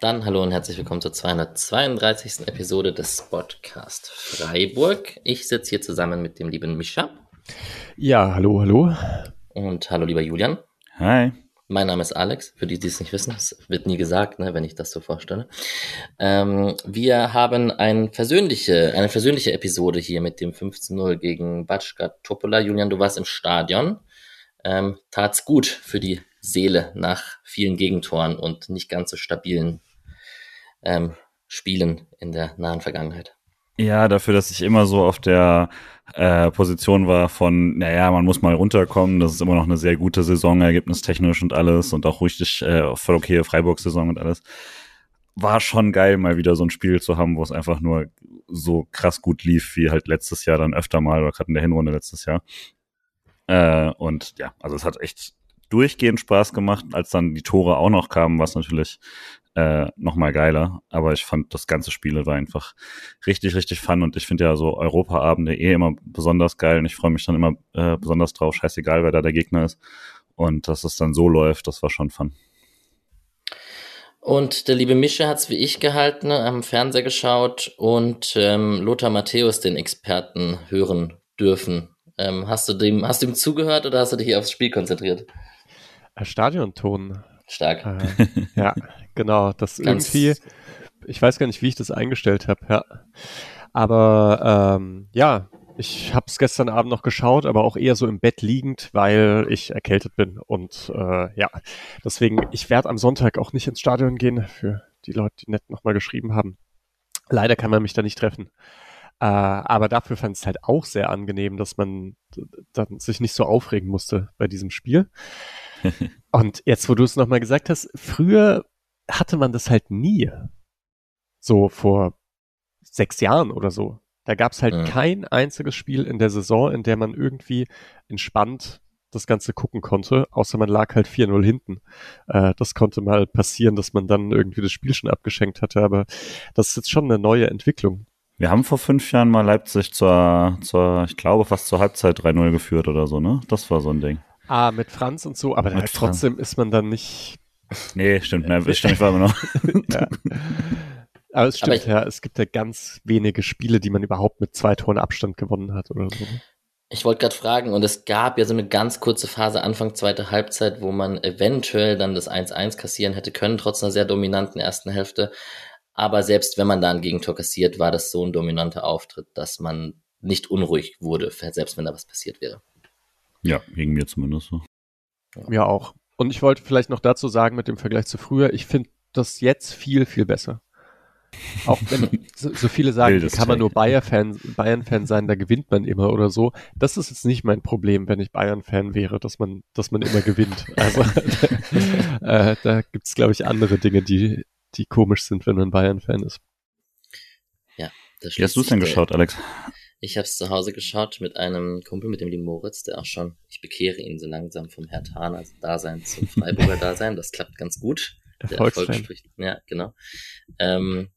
Dann hallo und herzlich willkommen zur 232. Episode des Podcast Freiburg. Ich sitze hier zusammen mit dem lieben Mischa. Ja, hallo, hallo. Und hallo, lieber Julian. Hi. Mein Name ist Alex, für die, die es nicht wissen. Es wird nie gesagt, ne, wenn ich das so vorstelle. Ähm, wir haben ein versöhnliche, eine versöhnliche Episode hier mit dem 15-0 gegen Batschka Topola. Julian, du warst im Stadion. Ähm, tat's gut für die Seele nach vielen Gegentoren und nicht ganz so stabilen ähm, Spielen in der nahen Vergangenheit. Ja, dafür, dass ich immer so auf der äh, Position war von, naja, man muss mal runterkommen, das ist immer noch eine sehr gute Saison, ergebnistechnisch und alles und auch richtig äh, voll okay Freiburg-Saison und alles. War schon geil, mal wieder so ein Spiel zu haben, wo es einfach nur so krass gut lief, wie halt letztes Jahr dann öfter mal oder gerade in der Hinrunde letztes Jahr. Äh, und ja, also es hat echt durchgehend Spaß gemacht, als dann die Tore auch noch kamen, was natürlich äh, noch mal geiler. Aber ich fand, das ganze Spiel war einfach richtig, richtig fun. Und ich finde ja so Europaabende eh immer besonders geil. Und ich freue mich dann immer äh, besonders drauf. Scheißegal, wer da der Gegner ist. Und dass es dann so läuft, das war schon fun. Und der liebe Mische hat's wie ich gehalten, am Fernseher geschaut und ähm, Lothar Matthäus, den Experten, hören dürfen. Ähm, hast du dem, hast du ihm zugehört oder hast du dich hier aufs Spiel konzentriert? Äh, Stadionton. Stark. Äh, ja, genau. Das Ganz- irgendwie, ich weiß gar nicht, wie ich das eingestellt habe, ja. Aber ähm, ja, ich habe es gestern Abend noch geschaut, aber auch eher so im Bett liegend, weil ich erkältet bin. Und äh, ja, deswegen, ich werde am Sonntag auch nicht ins Stadion gehen, für die Leute, die nett nochmal geschrieben haben. Leider kann man mich da nicht treffen. Äh, aber dafür fand es halt auch sehr angenehm, dass man dann sich nicht so aufregen musste bei diesem Spiel. Und jetzt, wo du es nochmal gesagt hast, früher hatte man das halt nie. So vor sechs Jahren oder so. Da gab es halt Mhm. kein einziges Spiel in der Saison, in der man irgendwie entspannt das Ganze gucken konnte, außer man lag halt 4-0 hinten. Äh, das konnte mal passieren, dass man dann irgendwie das Spiel schon abgeschenkt hatte, aber das ist jetzt schon eine neue Entwicklung. Wir haben vor fünf Jahren mal Leipzig zur, zur ich glaube, fast zur Halbzeit 3-0 geführt oder so, ne? Das war so ein Ding. Ah, mit Franz und so, aber halt trotzdem ist man dann nicht Nee, stimmt, ne, stimmt, ich war immer noch. ja. Aber es Aber stimmt, ich- ja, es gibt ja ganz wenige Spiele, die man überhaupt mit zwei Toren Abstand gewonnen hat oder so. Ich wollte gerade fragen, und es gab ja so eine ganz kurze Phase Anfang zweite Halbzeit, wo man eventuell dann das 1-1 kassieren hätte können, trotz einer sehr dominanten ersten Hälfte. Aber selbst wenn man da ein Gegentor kassiert, war das so ein dominanter Auftritt, dass man nicht unruhig wurde, selbst wenn da was passiert wäre. Ja, gegen mir zumindest so. Ja, auch. Und ich wollte vielleicht noch dazu sagen, mit dem Vergleich zu früher, ich finde das jetzt viel, viel besser. Auch wenn so, so viele sagen, Wildes kann man nur Take. Bayern-Fan Bayern sein, da gewinnt man immer oder so. Das ist jetzt nicht mein Problem, wenn ich Bayern-Fan wäre, dass man, dass man immer gewinnt. Also äh, da gibt's glaube ich, andere Dinge, die, die komisch sind, wenn man Bayern-Fan ist. Das Wie hast du es denn geschaut, Alex? Der- Ich habe es zu Hause geschaut mit einem Kumpel, mit dem lieben Moritz, der auch schon, ich bekehre ihn so langsam vom Herr Tahner Dasein zum Freiburger Dasein. Das klappt ganz gut. Der Erfolg Erfolgsfan. spricht. Ja, genau. Ähm,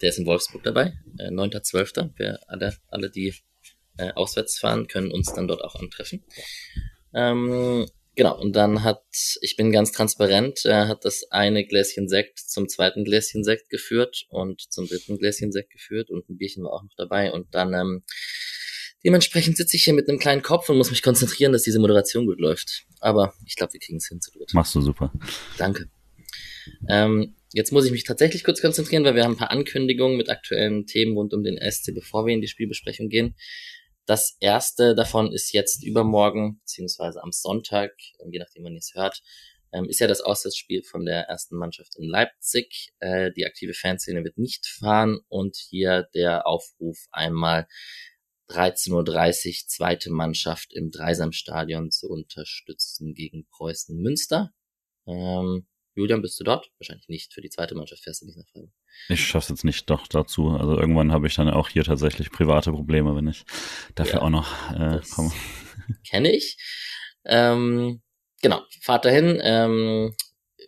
der ist in Wolfsburg dabei, äh, 9.12. Wir alle, alle, die äh, auswärts fahren, können uns dann dort auch antreffen. Ähm, genau, und dann hat, ich bin ganz transparent, er hat das eine Gläschen Sekt zum zweiten Gläschen Sekt geführt und zum dritten Gläschen Sekt geführt und ein Bierchen war auch noch dabei und dann ähm, dementsprechend sitze ich hier mit einem kleinen Kopf und muss mich konzentrieren, dass diese Moderation gut läuft. Aber ich glaube, wir kriegen es hin zu dritt. Machst du super. Danke. Ähm, jetzt muss ich mich tatsächlich kurz konzentrieren, weil wir haben ein paar Ankündigungen mit aktuellen Themen rund um den SC, bevor wir in die Spielbesprechung gehen. Das erste davon ist jetzt übermorgen, beziehungsweise am Sonntag, ähm, je nachdem wann ihr es hört, ähm, ist ja das Auswärtsspiel von der ersten Mannschaft in Leipzig. Äh, die aktive Fanszene wird nicht fahren und hier der Aufruf einmal 13.30 Uhr zweite Mannschaft im Dreisamstadion zu unterstützen gegen Preußen Münster. Ähm, Julian, bist du dort? Wahrscheinlich nicht. Für die zweite Mannschaft fährst du nicht nach Freiburg. Ich schaff's jetzt nicht doch dazu. Also irgendwann habe ich dann auch hier tatsächlich private Probleme, wenn ich dafür Ja, auch noch äh, komme. Kenne ich. Ähm, genau, fahrt dahin. Ähm,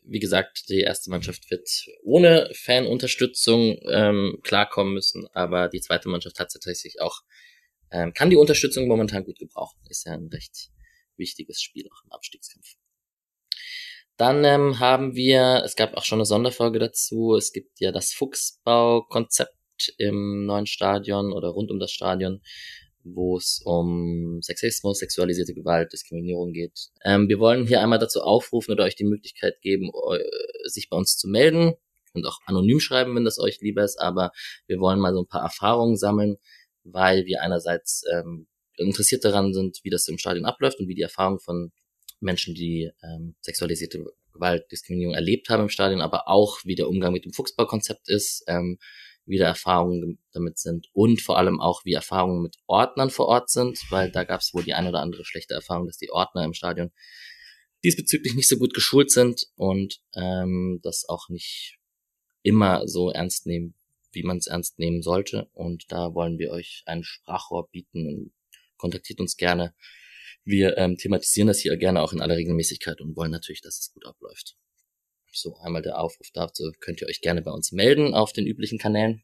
wie gesagt, die erste Mannschaft wird ohne Fanunterstützung ähm, klarkommen müssen, aber die zweite Mannschaft hat tatsächlich auch, ähm, kann die Unterstützung momentan gut gebrauchen. Ist ja ein recht wichtiges Spiel auch im Abstiegskampf. Dann ähm, haben wir, es gab auch schon eine Sonderfolge dazu, es gibt ja das Fuchsbau-Konzept im neuen Stadion oder rund um das Stadion, wo es um Sexismus, sexualisierte Gewalt, Diskriminierung geht. Ähm, wir wollen hier einmal dazu aufrufen oder euch die Möglichkeit geben, sich bei uns zu melden. Und auch anonym schreiben, wenn das euch lieber ist, aber wir wollen mal so ein paar Erfahrungen sammeln, weil wir einerseits ähm, interessiert daran sind, wie das im Stadion abläuft und wie die Erfahrungen von Menschen, die ähm, sexualisierte Gewalt, Diskriminierung erlebt haben im Stadion, aber auch wie der Umgang mit dem Fuchsbaukonzept ist, ähm, wie da Erfahrungen damit sind und vor allem auch, wie Erfahrungen mit Ordnern vor Ort sind, weil da gab es wohl die ein oder andere schlechte Erfahrung, dass die Ordner im Stadion diesbezüglich nicht so gut geschult sind und ähm, das auch nicht immer so ernst nehmen, wie man es ernst nehmen sollte. Und da wollen wir euch ein Sprachrohr bieten. Kontaktiert uns gerne wir ähm, thematisieren das hier gerne auch in aller Regelmäßigkeit und wollen natürlich, dass es gut abläuft. So, einmal der Aufruf dazu, könnt ihr euch gerne bei uns melden auf den üblichen Kanälen.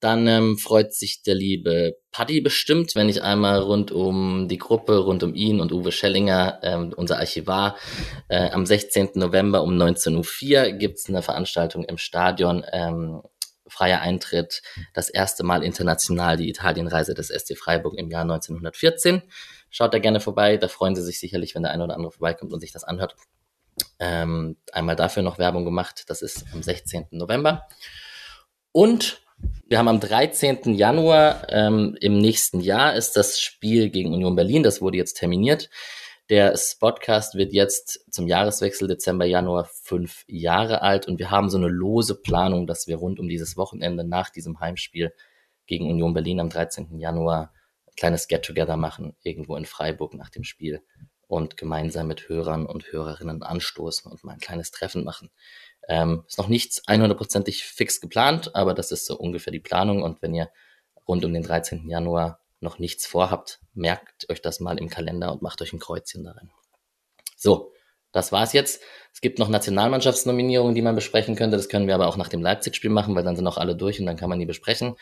Dann ähm, freut sich der liebe Paddy bestimmt, wenn ich einmal rund um die Gruppe, rund um ihn und Uwe Schellinger, ähm, unser Archivar, äh, am 16. November um 19.04 Uhr gibt's eine Veranstaltung im Stadion ähm, freier Eintritt, das erste Mal international die Italienreise des SC Freiburg im Jahr 1914. Schaut da gerne vorbei, da freuen sie sich sicherlich, wenn der eine oder andere vorbeikommt und sich das anhört. Ähm, einmal dafür noch Werbung gemacht, das ist am 16. November. Und wir haben am 13. Januar ähm, im nächsten Jahr ist das Spiel gegen Union Berlin, das wurde jetzt terminiert. Der Spotcast wird jetzt zum Jahreswechsel Dezember, Januar fünf Jahre alt und wir haben so eine lose Planung, dass wir rund um dieses Wochenende nach diesem Heimspiel gegen Union Berlin am 13. Januar ein kleines Get-Together machen, irgendwo in Freiburg nach dem Spiel und gemeinsam mit Hörern und Hörerinnen anstoßen und mal ein kleines Treffen machen. Ähm, ist noch nichts 100%ig fix geplant, aber das ist so ungefähr die Planung und wenn ihr rund um den 13. Januar noch nichts vorhabt, merkt euch das mal im Kalender und macht euch ein Kreuzchen darin. So, das war's jetzt. Es gibt noch Nationalmannschaftsnominierungen, die man besprechen könnte. Das können wir aber auch nach dem Leipzig-Spiel machen, weil dann sind auch alle durch und dann kann man die besprechen.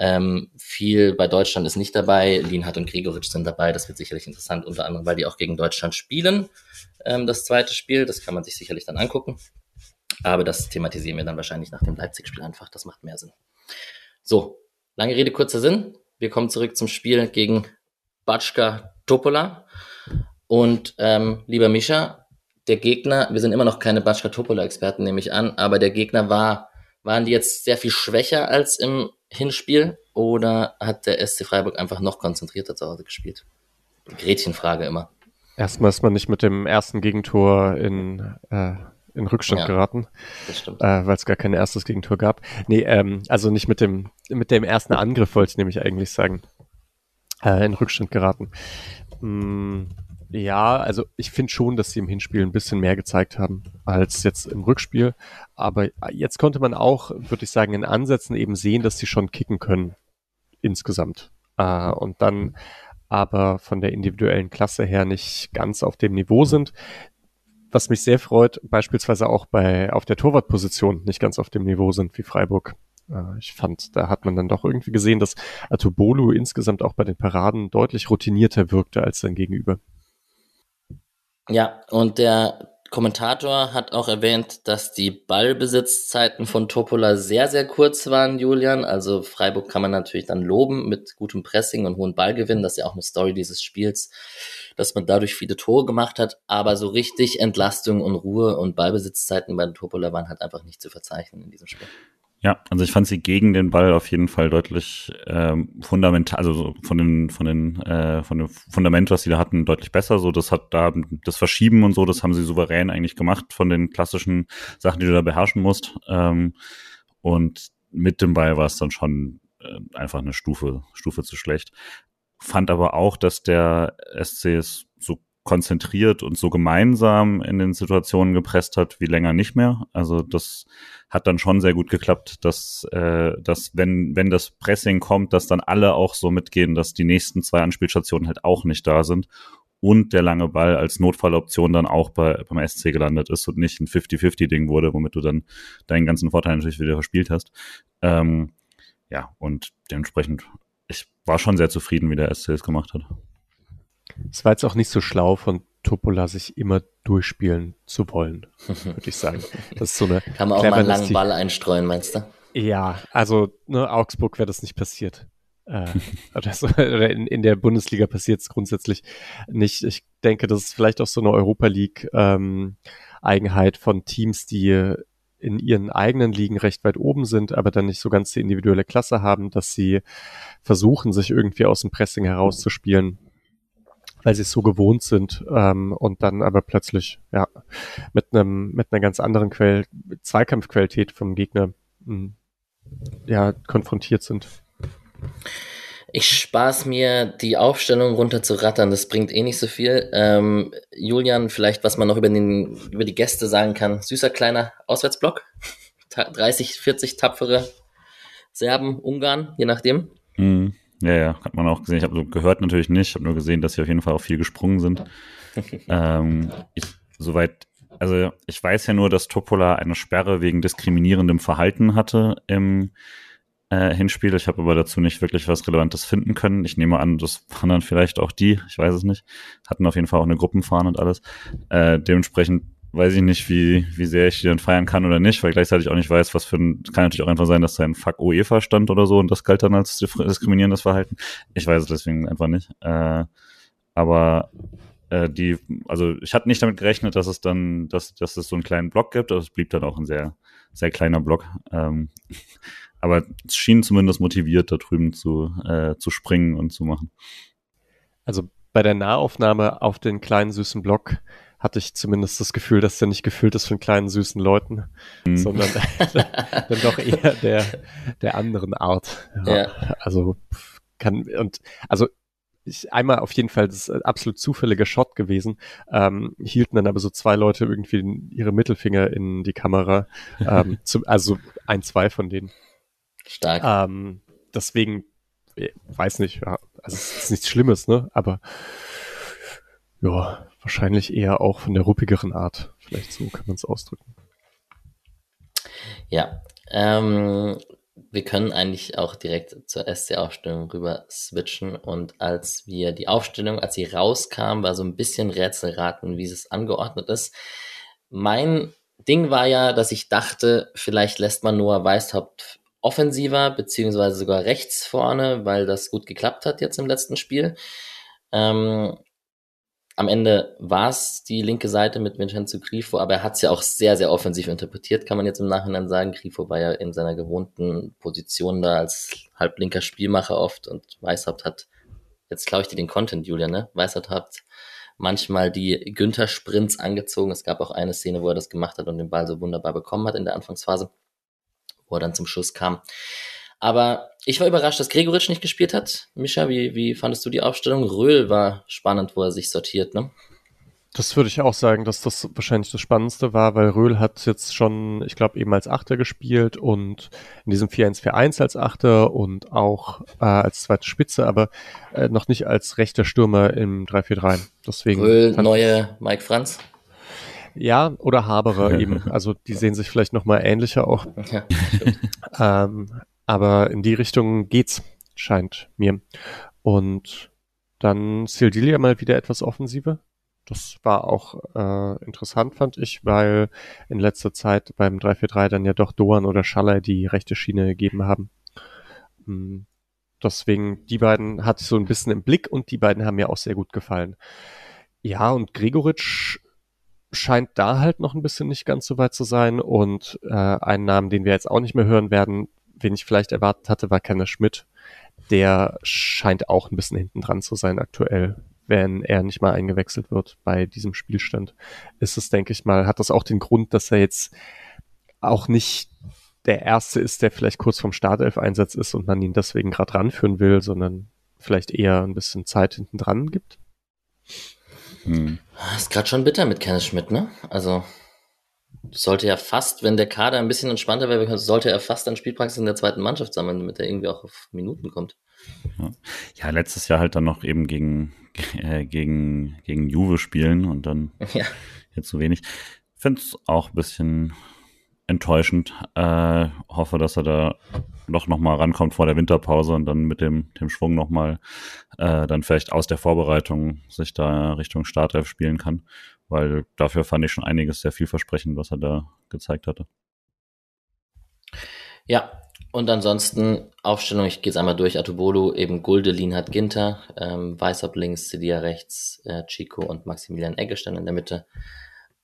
Ähm, viel bei Deutschland ist nicht dabei. Lienhardt und Gregoritsch sind dabei. Das wird sicherlich interessant, unter anderem, weil die auch gegen Deutschland spielen. Ähm, das zweite Spiel, das kann man sich sicherlich dann angucken. Aber das thematisieren wir dann wahrscheinlich nach dem Leipzig-Spiel einfach. Das macht mehr Sinn. So, lange Rede, kurzer Sinn. Wir kommen zurück zum Spiel gegen Batschka Topola. Und ähm, lieber Mischa, der Gegner, wir sind immer noch keine Batschka Topola-Experten, nehme ich an, aber der Gegner war, waren die jetzt sehr viel schwächer als im Hinspiel oder hat der SC Freiburg einfach noch konzentrierter zu Hause gespielt? Gretchenfrage immer. Erstmal ist man nicht mit dem ersten Gegentor in äh, in Rückstand ja, geraten, äh, weil es gar kein erstes Gegentor gab. Nee, ähm, also nicht mit dem, mit dem ersten Angriff wollte ich nämlich eigentlich sagen. Äh, in Rückstand geraten. Mm, ja, also ich finde schon, dass sie im Hinspiel ein bisschen mehr gezeigt haben als jetzt im Rückspiel. Aber jetzt konnte man auch, würde ich sagen, in Ansätzen eben sehen, dass sie schon kicken können insgesamt. Äh, und dann aber von der individuellen Klasse her nicht ganz auf dem Niveau sind was mich sehr freut, beispielsweise auch bei auf der Torwartposition nicht ganz auf dem Niveau sind wie Freiburg. Äh, ich fand, da hat man dann doch irgendwie gesehen, dass Atubolu insgesamt auch bei den Paraden deutlich routinierter wirkte als sein Gegenüber. Ja, und der Kommentator hat auch erwähnt, dass die Ballbesitzzeiten von Topola sehr, sehr kurz waren, Julian. Also Freiburg kann man natürlich dann loben mit gutem Pressing und hohen Ballgewinn. Das ist ja auch eine Story dieses Spiels, dass man dadurch viele Tore gemacht hat. Aber so richtig Entlastung und Ruhe und Ballbesitzzeiten bei Topola waren halt einfach nicht zu verzeichnen in diesem Spiel. Ja, also ich fand sie gegen den Ball auf jeden Fall deutlich ähm, fundamental, also von den von den äh, von dem Fundament, was sie da hatten, deutlich besser. So, das hat da das Verschieben und so, das haben sie souverän eigentlich gemacht von den klassischen Sachen, die du da beherrschen musst. Ähm, und mit dem Ball war es dann schon äh, einfach eine Stufe Stufe zu schlecht. Fand aber auch, dass der SC es so konzentriert und so gemeinsam in den Situationen gepresst hat wie länger nicht mehr. Also das hat dann schon sehr gut geklappt, dass, äh, dass wenn, wenn das Pressing kommt, dass dann alle auch so mitgehen, dass die nächsten zwei Anspielstationen halt auch nicht da sind und der lange Ball als Notfalloption dann auch bei, beim SC gelandet ist und nicht ein 50-50-Ding wurde, womit du dann deinen ganzen Vorteil natürlich wieder verspielt hast. Ähm, ja, und dementsprechend, ich war schon sehr zufrieden, wie der SC es gemacht hat. Es war jetzt auch nicht so schlau von Topola, sich immer durchspielen zu wollen, würde ich sagen. Das ist so eine Kann man auch mal einen langen Ball einstreuen, meinst du? Ja, also ne, Augsburg wäre das nicht passiert. Äh, oder, so, oder in, in der Bundesliga passiert es grundsätzlich nicht. Ich denke, das ist vielleicht auch so eine Europa League ähm, Eigenheit von Teams, die in ihren eigenen Ligen recht weit oben sind, aber dann nicht so ganz die individuelle Klasse haben, dass sie versuchen, sich irgendwie aus dem Pressing herauszuspielen, weil sie es so gewohnt sind ähm, und dann aber plötzlich ja mit einem mit einer ganz anderen Quell Zweikampfqualität vom Gegner mh, hm, ja konfrontiert sind. Ich spaß mir die Aufstellung runter zu rattern, das bringt eh nicht so viel. Ähm, Julian, vielleicht was man noch über, den, über die Gäste sagen kann. Süßer kleiner Auswärtsblock. 30, 40 tapfere Serben, Ungarn, je nachdem. Mhm. Ja, ja, hat man auch gesehen. Ich habe so gehört natürlich nicht, ich habe nur gesehen, dass sie auf jeden Fall auch viel gesprungen sind. ähm, ich, soweit, also ich weiß ja nur, dass Topola eine Sperre wegen diskriminierendem Verhalten hatte im äh, Hinspiel. Ich habe aber dazu nicht wirklich was Relevantes finden können. Ich nehme an, das waren dann vielleicht auch die, ich weiß es nicht. Hatten auf jeden Fall auch eine Gruppenfahren und alles. Äh, dementsprechend weiß ich nicht, wie, wie sehr ich die dann feiern kann oder nicht, weil gleichzeitig auch nicht weiß, was für ein, kann natürlich auch einfach sein, dass da ein Fuck UEFA stand oder so und das galt dann als diskriminierendes Verhalten. Ich weiß es deswegen einfach nicht. Äh, aber äh, die, also ich hatte nicht damit gerechnet, dass es dann, dass, dass es so einen kleinen Block gibt, aber es blieb dann auch ein sehr, sehr kleiner Block. Ähm, aber es schien zumindest motiviert, da drüben zu, äh, zu springen und zu machen. Also bei der Nahaufnahme auf den kleinen süßen Block hatte ich zumindest das Gefühl, dass der nicht gefüllt ist von kleinen süßen Leuten, mhm. sondern dann doch eher der, der anderen Art. Ja, ja. Also kann und also ich, einmal auf jeden Fall das ist absolut zufälliger Shot gewesen, ähm, hielten dann aber so zwei Leute irgendwie ihre Mittelfinger in die Kamera, ähm, zum, also ein, zwei von denen. Stark. Ähm, deswegen, äh, weiß nicht, ja, also es ist nichts Schlimmes, ne? Aber ja, wahrscheinlich eher auch von der ruppigeren Art. Vielleicht so kann man es ausdrücken. Ja, ähm, wir können eigentlich auch direkt zur SC-Aufstellung rüber switchen. Und als wir die Aufstellung, als sie rauskam, war so ein bisschen Rätselraten, wie es angeordnet ist. Mein Ding war ja, dass ich dachte, vielleicht lässt man nur Weißhaupt offensiver, beziehungsweise sogar rechts vorne, weil das gut geklappt hat jetzt im letzten Spiel. Ähm, am Ende war es die linke Seite mit Vincenzo Grifo, aber er hat es ja auch sehr, sehr offensiv interpretiert, kann man jetzt im Nachhinein sagen. Grifo war ja in seiner gewohnten Position da als halblinker Spielmacher oft und Weißhaupt hat, jetzt glaube ich dir den Content, Julia, ne? Weißhaupt hat manchmal die Günther-Sprints angezogen. Es gab auch eine Szene, wo er das gemacht hat und den Ball so wunderbar bekommen hat in der Anfangsphase, wo er dann zum Schuss kam. Aber ich war überrascht, dass Gregoritsch nicht gespielt hat. Mischa, wie, wie fandest du die Aufstellung? Röhl war spannend, wo er sich sortiert, ne? Das würde ich auch sagen, dass das wahrscheinlich das Spannendste war, weil Röhl hat jetzt schon, ich glaube, eben als Achter gespielt und in diesem 4-1-4-1 als Achter und auch äh, als zweite Spitze, aber äh, noch nicht als rechter Stürmer im 3-4-3. Deswegen Röhl, neue Mike Franz? Ja, oder Haberer eben. Also die sehen sich vielleicht nochmal ähnlicher auch. Ja, ähm, aber in die Richtung geht's, scheint mir. Und dann Sildilia mal wieder etwas offensiver. Das war auch äh, interessant, fand ich, weil in letzter Zeit beim 3-4-3 dann ja doch Doan oder Schaller die rechte Schiene gegeben haben. Hm, deswegen, die beiden hatte ich so ein bisschen im Blick und die beiden haben mir auch sehr gut gefallen. Ja, und Gregoritsch scheint da halt noch ein bisschen nicht ganz so weit zu sein und äh, einen Namen, den wir jetzt auch nicht mehr hören werden, wen ich vielleicht erwartet hatte, war Kenner Schmidt. Der scheint auch ein bisschen hinten dran zu sein aktuell. Wenn er nicht mal eingewechselt wird bei diesem Spielstand, ist es, denke ich mal, hat das auch den Grund, dass er jetzt auch nicht der Erste ist, der vielleicht kurz vorm Startelf-Einsatz ist und man ihn deswegen gerade ranführen will, sondern vielleicht eher ein bisschen Zeit hinten dran gibt. Hm. Ist gerade schon bitter mit Kenneth Schmidt, ne? Also sollte ja fast, wenn der Kader ein bisschen entspannter wäre, sollte er fast an Spielpraxis in der zweiten Mannschaft sammeln, damit er irgendwie auch auf Minuten kommt. Ja, ja letztes Jahr halt dann noch eben gegen, äh, gegen, gegen Juve spielen und dann ja. jetzt so wenig. Ich finde es auch ein bisschen, enttäuschend. Äh, hoffe, dass er da doch nochmal rankommt vor der Winterpause und dann mit dem, dem Schwung nochmal äh, dann vielleicht aus der Vorbereitung sich da Richtung Startelf spielen kann. Weil dafür fand ich schon einiges sehr vielversprechend, was er da gezeigt hatte. Ja, und ansonsten Aufstellung, ich gehe es einmal durch, Atubolu, eben Guldelin hat Ginter, ähm, Weißab links, Cedia rechts, äh, Chico und Maximilian Eggestein in der Mitte.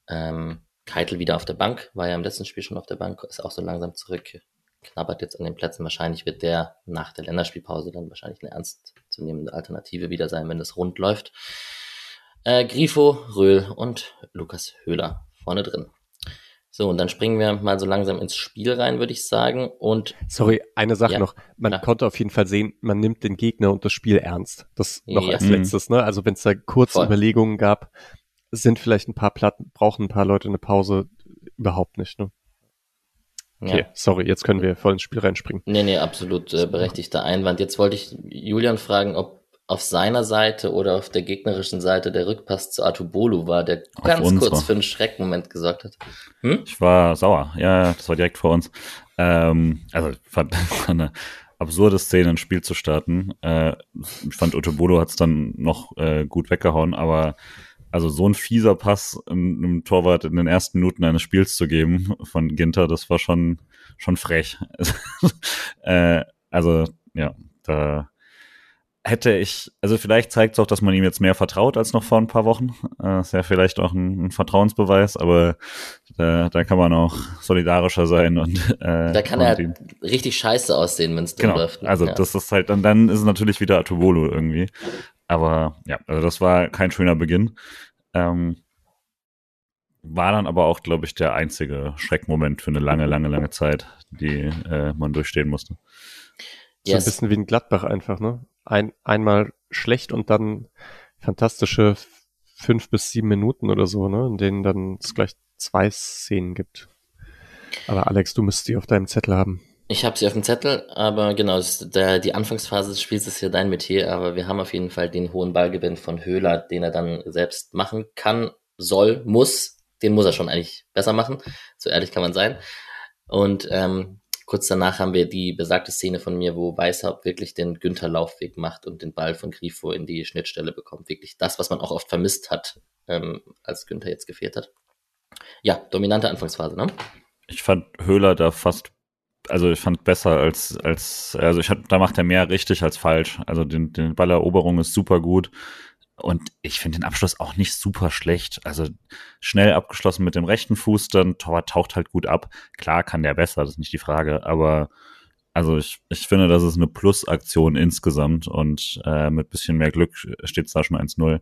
Ähm, Keitel wieder auf der Bank, war ja im letzten Spiel schon auf der Bank, ist auch so langsam zurück, knabbert jetzt an den Plätzen. Wahrscheinlich wird der nach der Länderspielpause dann wahrscheinlich eine ernstzunehmende Alternative wieder sein, wenn das rund läuft. Äh, Grifo, Röhl und Lukas Höhler vorne drin. So, und dann springen wir mal so langsam ins Spiel rein, würde ich sagen. Und sorry, eine Sache ja, noch. Man klar. konnte auf jeden Fall sehen, man nimmt den Gegner und das Spiel ernst. Das noch Ja. als Mhm. letztes, ne? Also wenn es da kurze Voll. Überlegungen gab, sind vielleicht ein paar Platten, brauchen ein paar Leute eine Pause, überhaupt nicht, ne? Okay, ja. sorry, jetzt können wir voll ins Spiel reinspringen. Nee, nee, absolut äh, berechtigter Einwand. Jetzt wollte ich Julian fragen, ob auf seiner Seite oder auf der gegnerischen Seite der Rückpass zu Atubolu war, der Auf ganz kurz für einen Schreckmoment gesorgt hat. Hm? Ich war sauer. Ja, das war direkt vor uns. Ähm, also, ich fand eine absurde Szene, ein Spiel zu starten. Äh, ich fand Otobolo hat es dann noch äh, gut weggehauen, aber also so ein fieser Pass einem einem Torwart in den ersten Minuten eines Spiels zu geben von Ginter, das war schon schon frech. äh, also ja, da hätte ich, also vielleicht zeigt es auch, dass man ihm jetzt mehr vertraut als noch vor ein paar Wochen. Äh, ist ja vielleicht auch ein, ein Vertrauensbeweis, aber da, da kann man auch solidarischer sein und äh, Da kann und er ihn- richtig scheiße aussehen, wenn es Genau, läuft. ne? also ja. das ist halt, und dann ist es natürlich wieder Atubolo irgendwie. Aber ja, also das war kein schöner Beginn. Ähm, war dann aber auch, glaube ich, der einzige Schreckmoment für eine lange, lange, lange Zeit, die äh, man durchstehen musste. So ein Yes. bisschen wie ein Gladbach einfach, ne? Ein, einmal schlecht und dann fantastische fünf bis sieben Minuten oder so, ne? In denen dann es gleich zwei Szenen gibt. Aber Alex, du müsstest die auf deinem Zettel haben. Ich habe sie auf dem Zettel, aber genau, der, die Anfangsphase des Spiels ist ja dein Metier, aber wir haben auf jeden Fall den hohen Ballgewinn von Höhler, den er dann selbst machen kann, soll, muss. Den muss er schon eigentlich besser machen, so ehrlich kann man sein. Und ähm, kurz danach haben wir die besagte Szene von mir, wo Weißhaupt wirklich den Günther-Laufweg macht und den Ball von Grifo in die Schnittstelle bekommt. Wirklich das, was man auch oft vermisst hat, ähm, als Günther jetzt gefehlt hat. Ja, dominante Anfangsphase, ne? Ich fand Höhler da fast, also ich fand besser als, als, also ich hab, da macht er mehr richtig als falsch. Also den, den Balleroberung ist super gut. Und ich finde den Abschluss auch nicht super schlecht. Also schnell abgeschlossen mit dem rechten Fuß, dann Torwart taucht halt gut ab. Klar kann der besser, das ist nicht die Frage. Aber also ich, ich finde, das ist eine Plus-Aktion insgesamt und äh, mit bisschen mehr Glück steht es da schon 1-0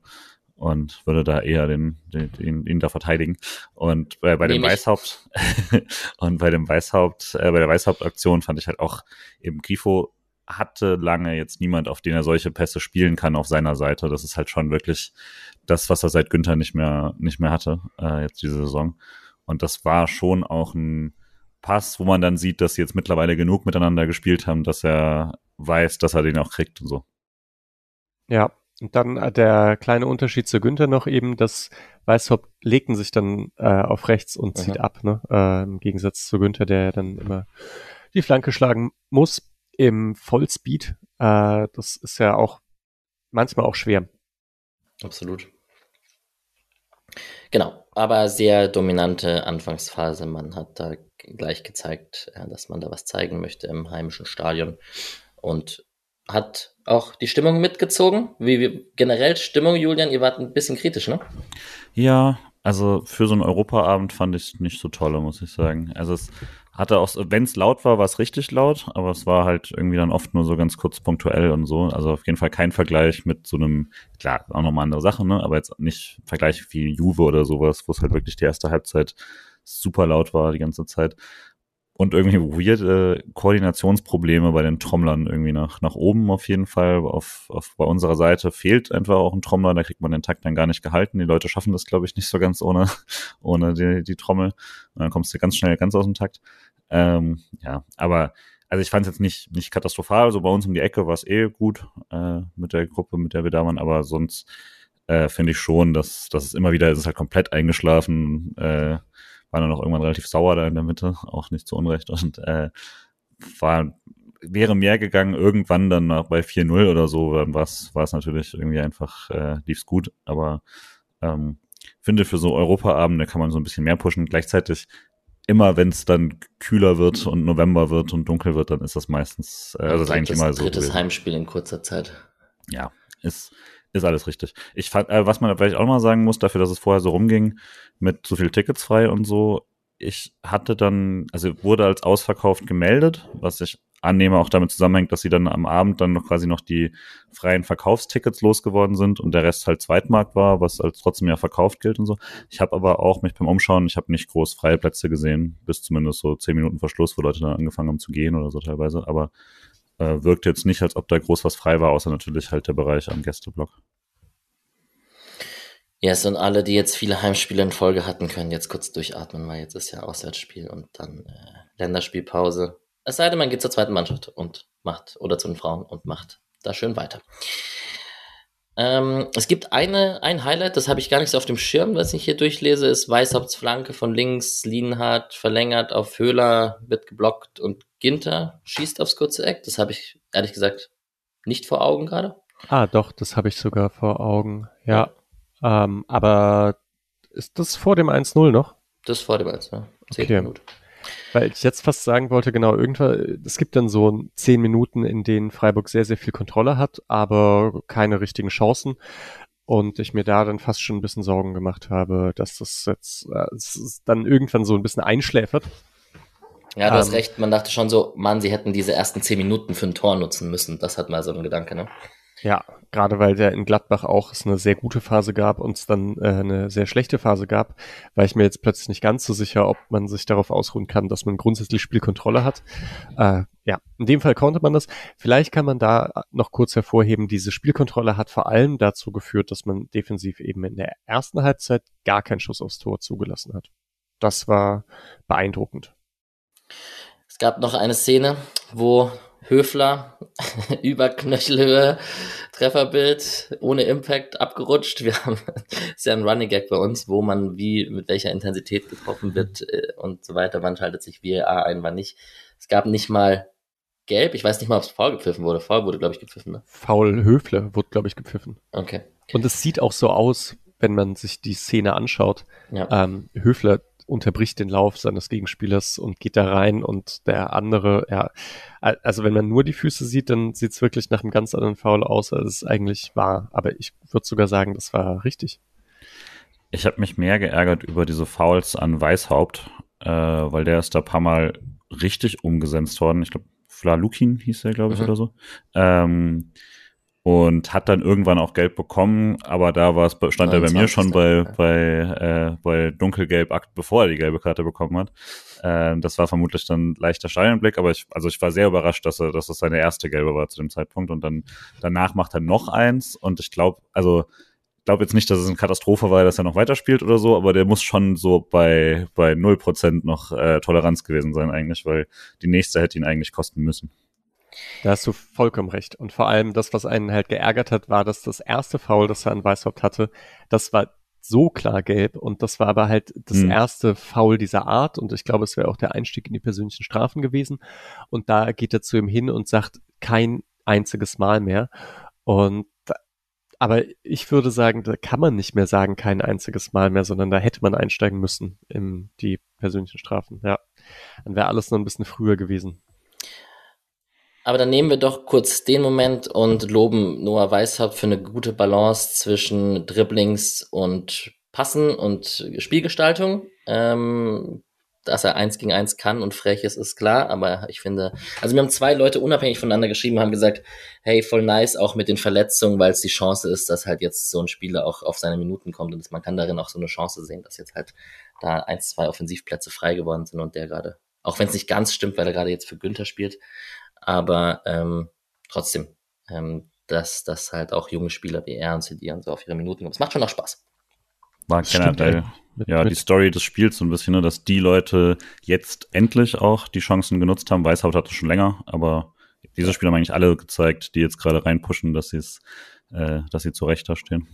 und würde da eher den, den, den ihn da verteidigen. Und äh, bei dem Nämlich? Weißhaupt und bei dem Weißhaupt, äh, bei der Weißhaupt-Aktion fand ich halt auch eben Grifo hatte lange jetzt niemand, auf den er solche Pässe spielen kann auf seiner Seite. Das ist halt schon wirklich das, was er seit Günther nicht mehr, nicht mehr hatte, äh, jetzt diese Saison. Und das war schon auch ein Pass, wo man dann sieht, dass sie jetzt mittlerweile genug miteinander gespielt haben, dass er weiß, dass er den auch kriegt und so. Ja, und dann äh, der kleine Unterschied zu Günther noch eben, dass Weißhaupt legten sich dann äh, auf rechts und zieht Mhm. ab, ne? Äh, Im Gegensatz zu Günther, der dann immer die Flanke schlagen muss im Vollspeed. Äh, das ist ja auch manchmal auch schwer. Absolut. Genau, aber sehr dominante Anfangsphase. Man hat da gleich gezeigt, äh, dass man da was zeigen möchte im heimischen Stadion und hat auch die Stimmung mitgezogen. Wie, wie generell Stimmung, Julian, ihr wart ein bisschen kritisch, ne? Ja, also für so einen Europaabend fand ich es nicht so toll, muss ich sagen. Also es hatte auch, wenn es laut war, war es richtig laut, aber es war halt irgendwie dann oft nur so ganz kurz punktuell und so. Also auf jeden Fall kein Vergleich mit so einem, klar, auch nochmal andere Sache, ne? Aber jetzt nicht Vergleich wie Juve oder sowas, wo es halt wirklich die erste Halbzeit super laut war die ganze Zeit. Und irgendwie weirde Koordinationsprobleme bei den Trommlern irgendwie nach, nach oben auf jeden Fall. Auf, auf, bei unserer Seite fehlt einfach auch ein Trommler, da kriegt man den Takt dann gar nicht gehalten. Die Leute schaffen das, glaube ich, nicht so ganz ohne, ohne die, die Trommel. Und dann kommst du ganz schnell ganz aus dem Takt. Ähm, ja, aber also ich fand es jetzt nicht, nicht katastrophal. Also bei uns um die Ecke war es eh gut äh, mit der Gruppe, mit der wir da waren, aber sonst äh, finde ich schon, dass, dass es immer wieder, es halt komplett eingeschlafen. Äh, war dann auch irgendwann relativ sauer da in der Mitte, auch nicht zu Unrecht und äh, war wäre mehr gegangen, irgendwann dann bei 4-0 oder so, dann war es natürlich irgendwie einfach, äh, lief's gut, aber ähm, finde für so Europaabende kann man so ein bisschen mehr pushen. Gleichzeitig immer, wenn es dann kühler wird und November wird und dunkel wird, dann ist das meistens, äh, also ist eigentlich immer so. Drittes Heimspiel in kurzer Zeit. Ja, ist ist alles richtig. Ich fand, äh, was man vielleicht auch mal sagen muss, dafür, dass es vorher so rumging, mit so viel Tickets frei und so, ich hatte dann, also wurde als ausverkauft gemeldet, was ich annehme auch damit zusammenhängt, dass sie dann am Abend dann noch quasi noch die freien Verkaufstickets losgeworden sind und der Rest halt Zweitmarkt war, was als trotzdem ja verkauft gilt und so. Ich habe aber auch mich beim Umschauen, ich habe nicht groß freie Plätze gesehen, bis zumindest so zehn Minuten vor Schluss, wo Leute dann angefangen haben zu gehen oder so teilweise, aber äh, wirkt jetzt nicht, als ob da groß was frei war, außer natürlich halt der Bereich am Gästeblock. Yes, und alle, die jetzt viele Heimspiele in Folge hatten, können jetzt kurz durchatmen, weil jetzt ist ja Auswärtsspiel und dann äh, Länderspielpause. Es sei denn, man geht zur zweiten Mannschaft und macht, oder zu den Frauen und macht da schön weiter. Ähm, es gibt eine, ein Highlight, das habe ich gar nicht so auf dem Schirm, was ich hier durchlese, ist Weißhaupts Flanke von links, Lienhardt verlängert auf Höhler, wird geblockt und Ginter schießt aufs kurze Eck. Das habe ich ehrlich gesagt nicht vor Augen gerade. Ah, doch, das habe ich sogar vor Augen, ja. ja. Ähm, aber ist das vor dem 1-0 noch? Das vor dem 1-0. Okay. Minute. Weil ich jetzt fast sagen wollte, genau, irgendwann, es gibt dann so zehn Minuten, in denen Freiburg sehr, sehr viel Kontrolle hat, aber keine richtigen Chancen. Und ich mir da dann fast schon ein bisschen Sorgen gemacht habe, dass das jetzt äh, dann irgendwann so ein bisschen einschläfert. Ja, du ähm, hast recht, man dachte schon so, Mann, sie hätten diese ersten zehn Minuten für ein Tor nutzen müssen. Das hat mal so ein Gedanke, ne? Ja, gerade weil der in Gladbach auch es eine sehr gute Phase gab und es dann äh, eine sehr schlechte Phase gab, war ich mir jetzt plötzlich nicht ganz so sicher, ob man sich darauf ausruhen kann, dass man grundsätzlich Spielkontrolle hat. Äh, ja, in dem Fall konnte man das. Vielleicht kann man da noch kurz hervorheben, diese Spielkontrolle hat vor allem dazu geführt, dass man defensiv eben in der ersten Halbzeit gar keinen Schuss aufs Tor zugelassen hat. Das war beeindruckend. Es gab noch eine Szene, wo Höfler über Knöchelhöhe, Trefferbild, ohne Impact abgerutscht. Wir haben, ist ja ein Running Gag bei uns, wo man wie, mit welcher Intensität getroffen wird äh, und so weiter. Wann schaltet sich VAR ein, wann nicht. Es gab nicht mal gelb. Ich weiß nicht mal, ob es faul gepfiffen wurde. Faul wurde, glaube ich, gepfiffen. Ne? Faul Höfler wurde, glaube ich, gepfiffen. Okay. Und es sieht auch so aus, wenn man sich die Szene anschaut. Ja. Ähm, Höfler unterbricht den Lauf seines Gegenspielers und geht da rein und der andere, ja, also wenn man nur die Füße sieht, dann sieht es wirklich nach einem ganz anderen Foul aus, als es eigentlich war. Aber ich würde sogar sagen, das war richtig. Ich habe mich mehr geärgert über diese Fouls an Weißhaupt, äh, weil der ist da ein paar Mal richtig umgesetzt worden. Ich glaube, Flalukin hieß er, glaube ich, mhm. oder so. Ähm, und hat dann irgendwann auch Gelb bekommen, aber da war es stand er bei mir schon bei bei äh, bei dunkelgelb akt, bevor er die gelbe Karte bekommen hat. Äh, das war vermutlich dann leichter Steinblick, aber ich also ich war sehr überrascht, dass er dass das seine erste gelbe war zu dem Zeitpunkt und dann danach macht er noch eins und ich glaube also glaube jetzt nicht, dass es eine Katastrophe war, dass er noch weiterspielt oder so, aber der muss schon so bei bei null Prozent noch äh, Toleranz gewesen sein eigentlich, weil die nächste hätte ihn eigentlich kosten müssen. Da hast du vollkommen recht. Und vor allem das, was einen halt geärgert hat, war, dass das erste Foul, das er an Weißhaupt hatte, das war so klar gelb und das war aber halt das mhm. erste Foul dieser Art und ich glaube, es wäre auch der Einstieg in die persönlichen Strafen gewesen und da geht er zu ihm hin und sagt kein einziges Mal mehr und aber ich würde sagen, da kann man nicht mehr sagen kein einziges Mal mehr, sondern da hätte man einsteigen müssen in die persönlichen Strafen. Ja, dann wäre alles noch ein bisschen früher gewesen. Aber dann nehmen wir doch kurz den Moment und loben Noah Weishaupt für eine gute Balance zwischen Dribblings und Passen und Spielgestaltung. Ähm, dass er eins gegen eins kann und frech ist, ist klar, aber ich finde, also mir haben zwei Leute unabhängig voneinander geschrieben, haben gesagt, hey, voll nice, auch mit den Verletzungen, weil es die Chance ist, dass halt jetzt so ein Spieler auch auf seine Minuten kommt und man kann darin auch so eine Chance sehen, dass jetzt halt da eins, zwei Offensivplätze frei geworden sind und der gerade, auch wenn es nicht ganz stimmt, weil er gerade jetzt für Günther spielt, aber ähm, trotzdem, ähm, dass, dass halt auch junge Spieler wie er und CD und so auf ihre Minuten kommen. Es macht schon auch Spaß. War generell, ja, die Story des Spiels so ein bisschen, ne, dass die Leute jetzt endlich auch die Chancen genutzt haben. Weißhaut hatte schon länger, aber diese Spieler haben eigentlich alle gezeigt, die jetzt gerade reinpushen, dass sie es äh, dass sie zu Recht da stehen.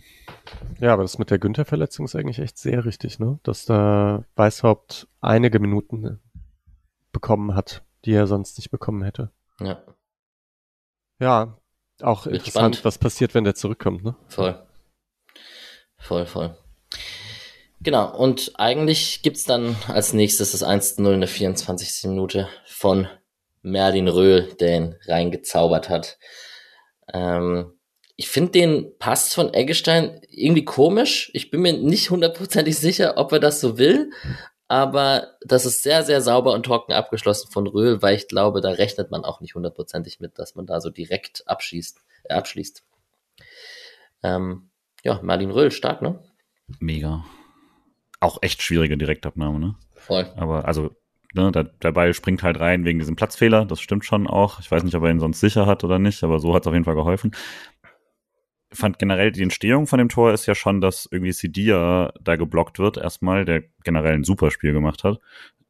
Ja, aber das mit der Günther-Verletzung ist eigentlich echt sehr richtig, ne? Dass da Weißhaupt einige Minuten bekommen hat, die er sonst nicht bekommen hätte. Ja. Ja, auch Wird interessant, spannend. was passiert, wenn der zurückkommt, ne? Voll. Voll, voll. Genau, und eigentlich gibt's dann als nächstes das 1-0 in der 24. Minute von Merlin Röhl, der ihn reingezaubert hat. Ähm, ich finde den Pass von Eggestein irgendwie komisch. Ich bin mir nicht hundertprozentig sicher, ob er das so will, aber das ist sehr, sehr sauber und trocken abgeschlossen von Röhl, weil ich glaube, da rechnet man auch nicht hundertprozentig mit, dass man da so direkt abschießt, äh, abschließt. Ähm, ja, Marlin Röhl, stark, ne? Mega. Auch echt schwierige Direktabnahme, ne? Voll. Aber also, ne, der, der Ball springt halt rein wegen diesem Platzfehler, das stimmt schon auch. Ich weiß nicht, ob er ihn sonst sicher hat oder nicht, aber so hat es auf jeden Fall geholfen. Fand generell die Entstehung von dem Tor ist ja schon, dass irgendwie Sidia da geblockt wird, erstmal, der generell ein super Spiel gemacht hat.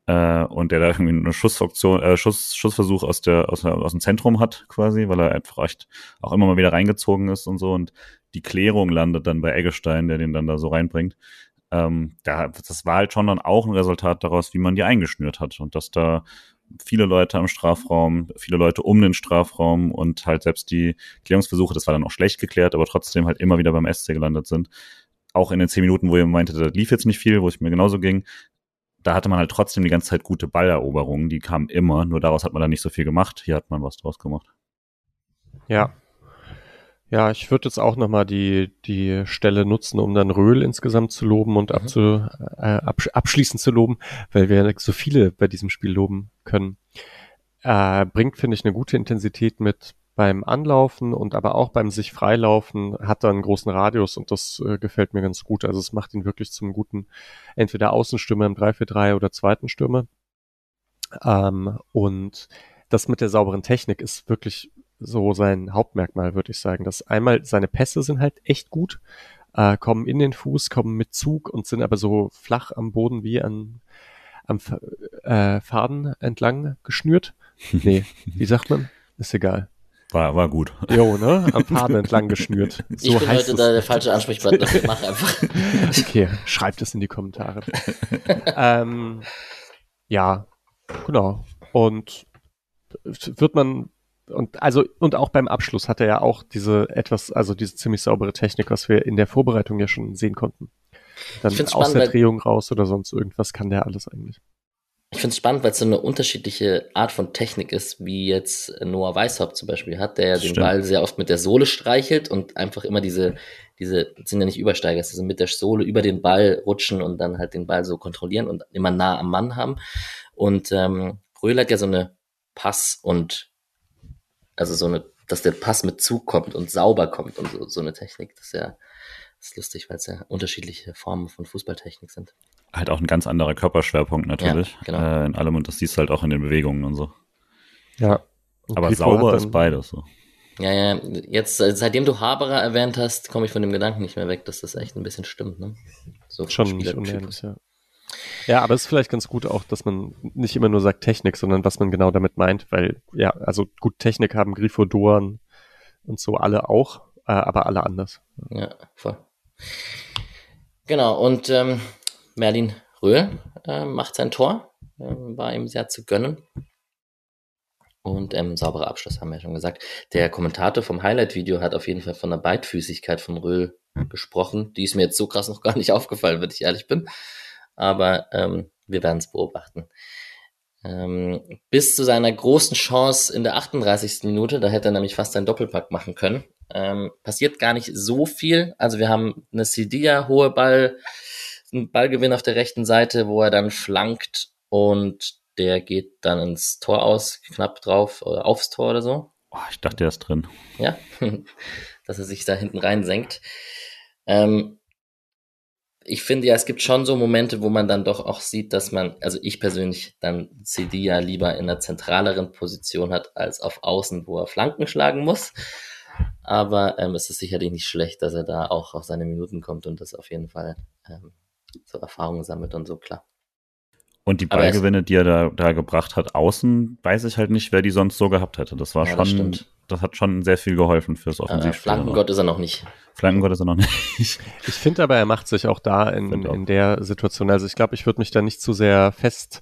Äh, und der da irgendwie eine Schussoption, äh, Schuss, Schussversuch aus der, aus, der, aus dem Zentrum hat, quasi, weil er einfach echt auch immer mal wieder reingezogen ist und so. Und die Klärung landet dann bei Eggestein, der den dann da so reinbringt ähm, da, das war halt schon dann auch ein Resultat daraus, wie man die eingeschnürt hat und dass da viele Leute am Strafraum, viele Leute um den Strafraum und halt selbst die Klärungsversuche, das war dann auch schlecht geklärt, aber trotzdem halt immer wieder beim SC gelandet sind. Auch in den zehn Minuten, wo ihr meinte, da lief jetzt nicht viel, wo es mir genauso ging, da hatte man halt trotzdem die ganze Zeit gute Balleroberungen, die kamen immer, nur daraus hat man dann nicht so viel gemacht. Hier hat man was draus gemacht. Ja. Ja, ich würde jetzt auch nochmal die, die Stelle nutzen, um dann Röhl insgesamt zu loben und Mhm. abzu, äh, absch abschließend zu loben, weil wir so viele bei diesem Spiel loben können. Äh, bringt, finde ich, eine gute Intensität mit beim Anlaufen und aber auch beim sich freilaufen hat er einen großen Radius und das äh, gefällt mir ganz gut. Also es macht ihn wirklich zum guten entweder Außenstürmer im 3-4-3 oder zweiten Stürmer. Ähm, und das mit der sauberen Technik ist wirklich so sein Hauptmerkmal, würde ich sagen. Dass einmal seine Pässe sind halt echt gut, äh, kommen in den Fuß, kommen mit Zug und sind aber so flach am Boden wie an am F- äh, Faden entlang geschnürt. Nee, wie sagt man? Ist egal. War, war gut. Jo, ne? Am Faden entlang geschnürt. So ich bin heißt heute es. da der falsche Ansprechpartner. Mach einfach. Okay, schreibt es in die Kommentare. ähm, ja, genau. Und wird man und also und auch beim Abschluss hat er ja auch diese etwas, also diese ziemlich saubere Technik, was wir in der Vorbereitung ja schon sehen konnten. Dann aus spannend, der Drehung raus oder sonst irgendwas kann der alles eigentlich. Ich finde es spannend, weil es so eine unterschiedliche Art von Technik ist, wie jetzt Noah Weishaupt zum Beispiel hat, der ja den Stimmt. Ball sehr oft mit der Sohle streichelt und einfach immer diese, diese sind ja nicht Übersteiger, es sind mit der Sohle über den Ball rutschen und dann halt den Ball so kontrollieren und immer nah am Mann haben. Und ähm, Röhl hat ja so eine Pass- und also so eine, dass der Pass mit Zug kommt und sauber kommt und so, so eine Technik. Das ist ja das ist lustig, weil es ja unterschiedliche Formen von Fußballtechnik sind. Halt auch ein ganz anderer Körperschwerpunkt natürlich. Ja, genau. äh, in allem und das siehst du halt auch in den Bewegungen und so. Ja. Und Aber sauber ist beides so. Ja, ja, jetzt, äh, seitdem du Haberer erwähnt hast, komme ich von dem Gedanken nicht mehr weg, dass das echt ein bisschen stimmt, ne? So Schon nicht unähnlich, ja. Ja, aber es ist vielleicht ganz gut auch, dass man nicht immer nur sagt Technik, sondern was man genau damit meint, weil, ja, also gut, Technik haben Grifo, Doan und so alle auch, äh, aber alle anders. Ja, voll. Genau, und ähm, Merlin Röhl äh, macht sein Tor, ähm, war ihm sehr zu gönnen. Und ähm, sauberer Abschluss haben wir ja schon gesagt. Der Kommentator vom Highlight-Video hat auf jeden Fall von der Beidfüßigkeit von Röhl gesprochen. Die ist mir jetzt so krass noch gar nicht aufgefallen, wenn ich ehrlich bin. Aber ähm, wir werden es beobachten. Ähm, bis zu seiner großen Chance in der 38. Minute, da hätte er nämlich fast einen Doppelpack machen können, ähm, passiert gar nicht so viel. Also wir haben eine Sidia, hohe Ball, einen Ballgewinn auf der rechten Seite, wo er dann flankt und der geht dann ins Tor aus, knapp drauf, oder aufs Tor oder so. Oh, ich dachte, der ist drin. Ja, dass er sich da hinten rein senkt. Ähm, ich finde ja, es gibt schon so Momente, wo man dann doch auch sieht, dass man, also ich persönlich dann CD ja lieber in einer zentraleren Position hat, als auf Außen, wo er Flanken schlagen muss. Aber ähm, es ist sicherlich nicht schlecht, dass er da auch auf seine Minuten kommt und das auf jeden Fall ähm, so Erfahrungen sammelt und so, klar. Und die Ballgewinne, die er da, da gebracht hat, außen, weiß ich halt nicht, wer die sonst so gehabt hätte. Das war Ja, das schon stimmt. Das hat schon sehr viel geholfen fürs Offensivspiel. Äh, Flankengott ist er noch nicht. Flankengott ist er noch nicht. Ich finde aber, er macht sich auch da in, in der Situation. Also ich glaube, ich würde mich da nicht zu sehr fest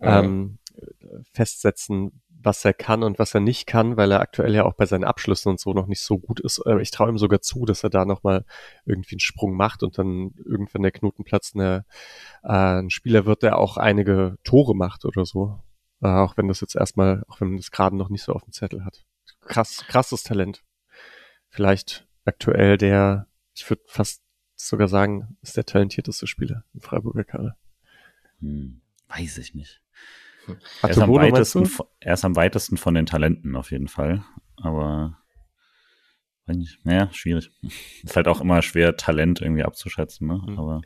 mhm. ähm, festsetzen, was er kann und was er nicht kann, weil er aktuell ja auch bei seinen Abschlüssen und so noch nicht so gut ist. Ich traue ihm sogar zu, dass er da nochmal irgendwie einen Sprung macht und dann irgendwann der Knoten platzt, eine, äh, ein Spieler wird, der auch einige Tore macht oder so. Äh, auch wenn das jetzt erstmal, auch wenn man das gerade noch nicht so auf dem Zettel hat. Krass, krasses Talent. Vielleicht aktuell der, ich würde fast sogar sagen, ist der talentierteste Spieler im Freiburger Kader. Hm, weiß ich nicht. Er ist, am weitesten, er ist am weitesten von den Talenten auf jeden Fall. Aber naja, schwierig. Ist halt auch immer schwer, Talent irgendwie abzuschätzen, ne? Hm. Aber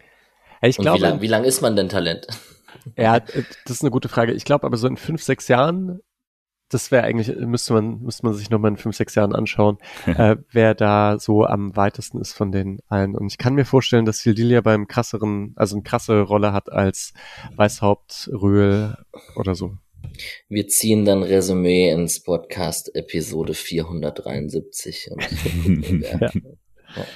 ich glaube, wie lange lang ist man denn Talent? Ja, das ist eine gute Frage. Ich glaube aber so in fünf, sechs Jahren das wäre eigentlich, müsste man, müsste man sich nochmal in fünf, sechs Jahren anschauen, äh, wer da so am weitesten ist von den allen. Und ich kann mir vorstellen, dass Sildilia beim krasseren, also eine krasse Rolle hat als Weißhaupt, Röhl oder so. Wir ziehen dann Resümee ins Podcast Episode 473. ja. Ja.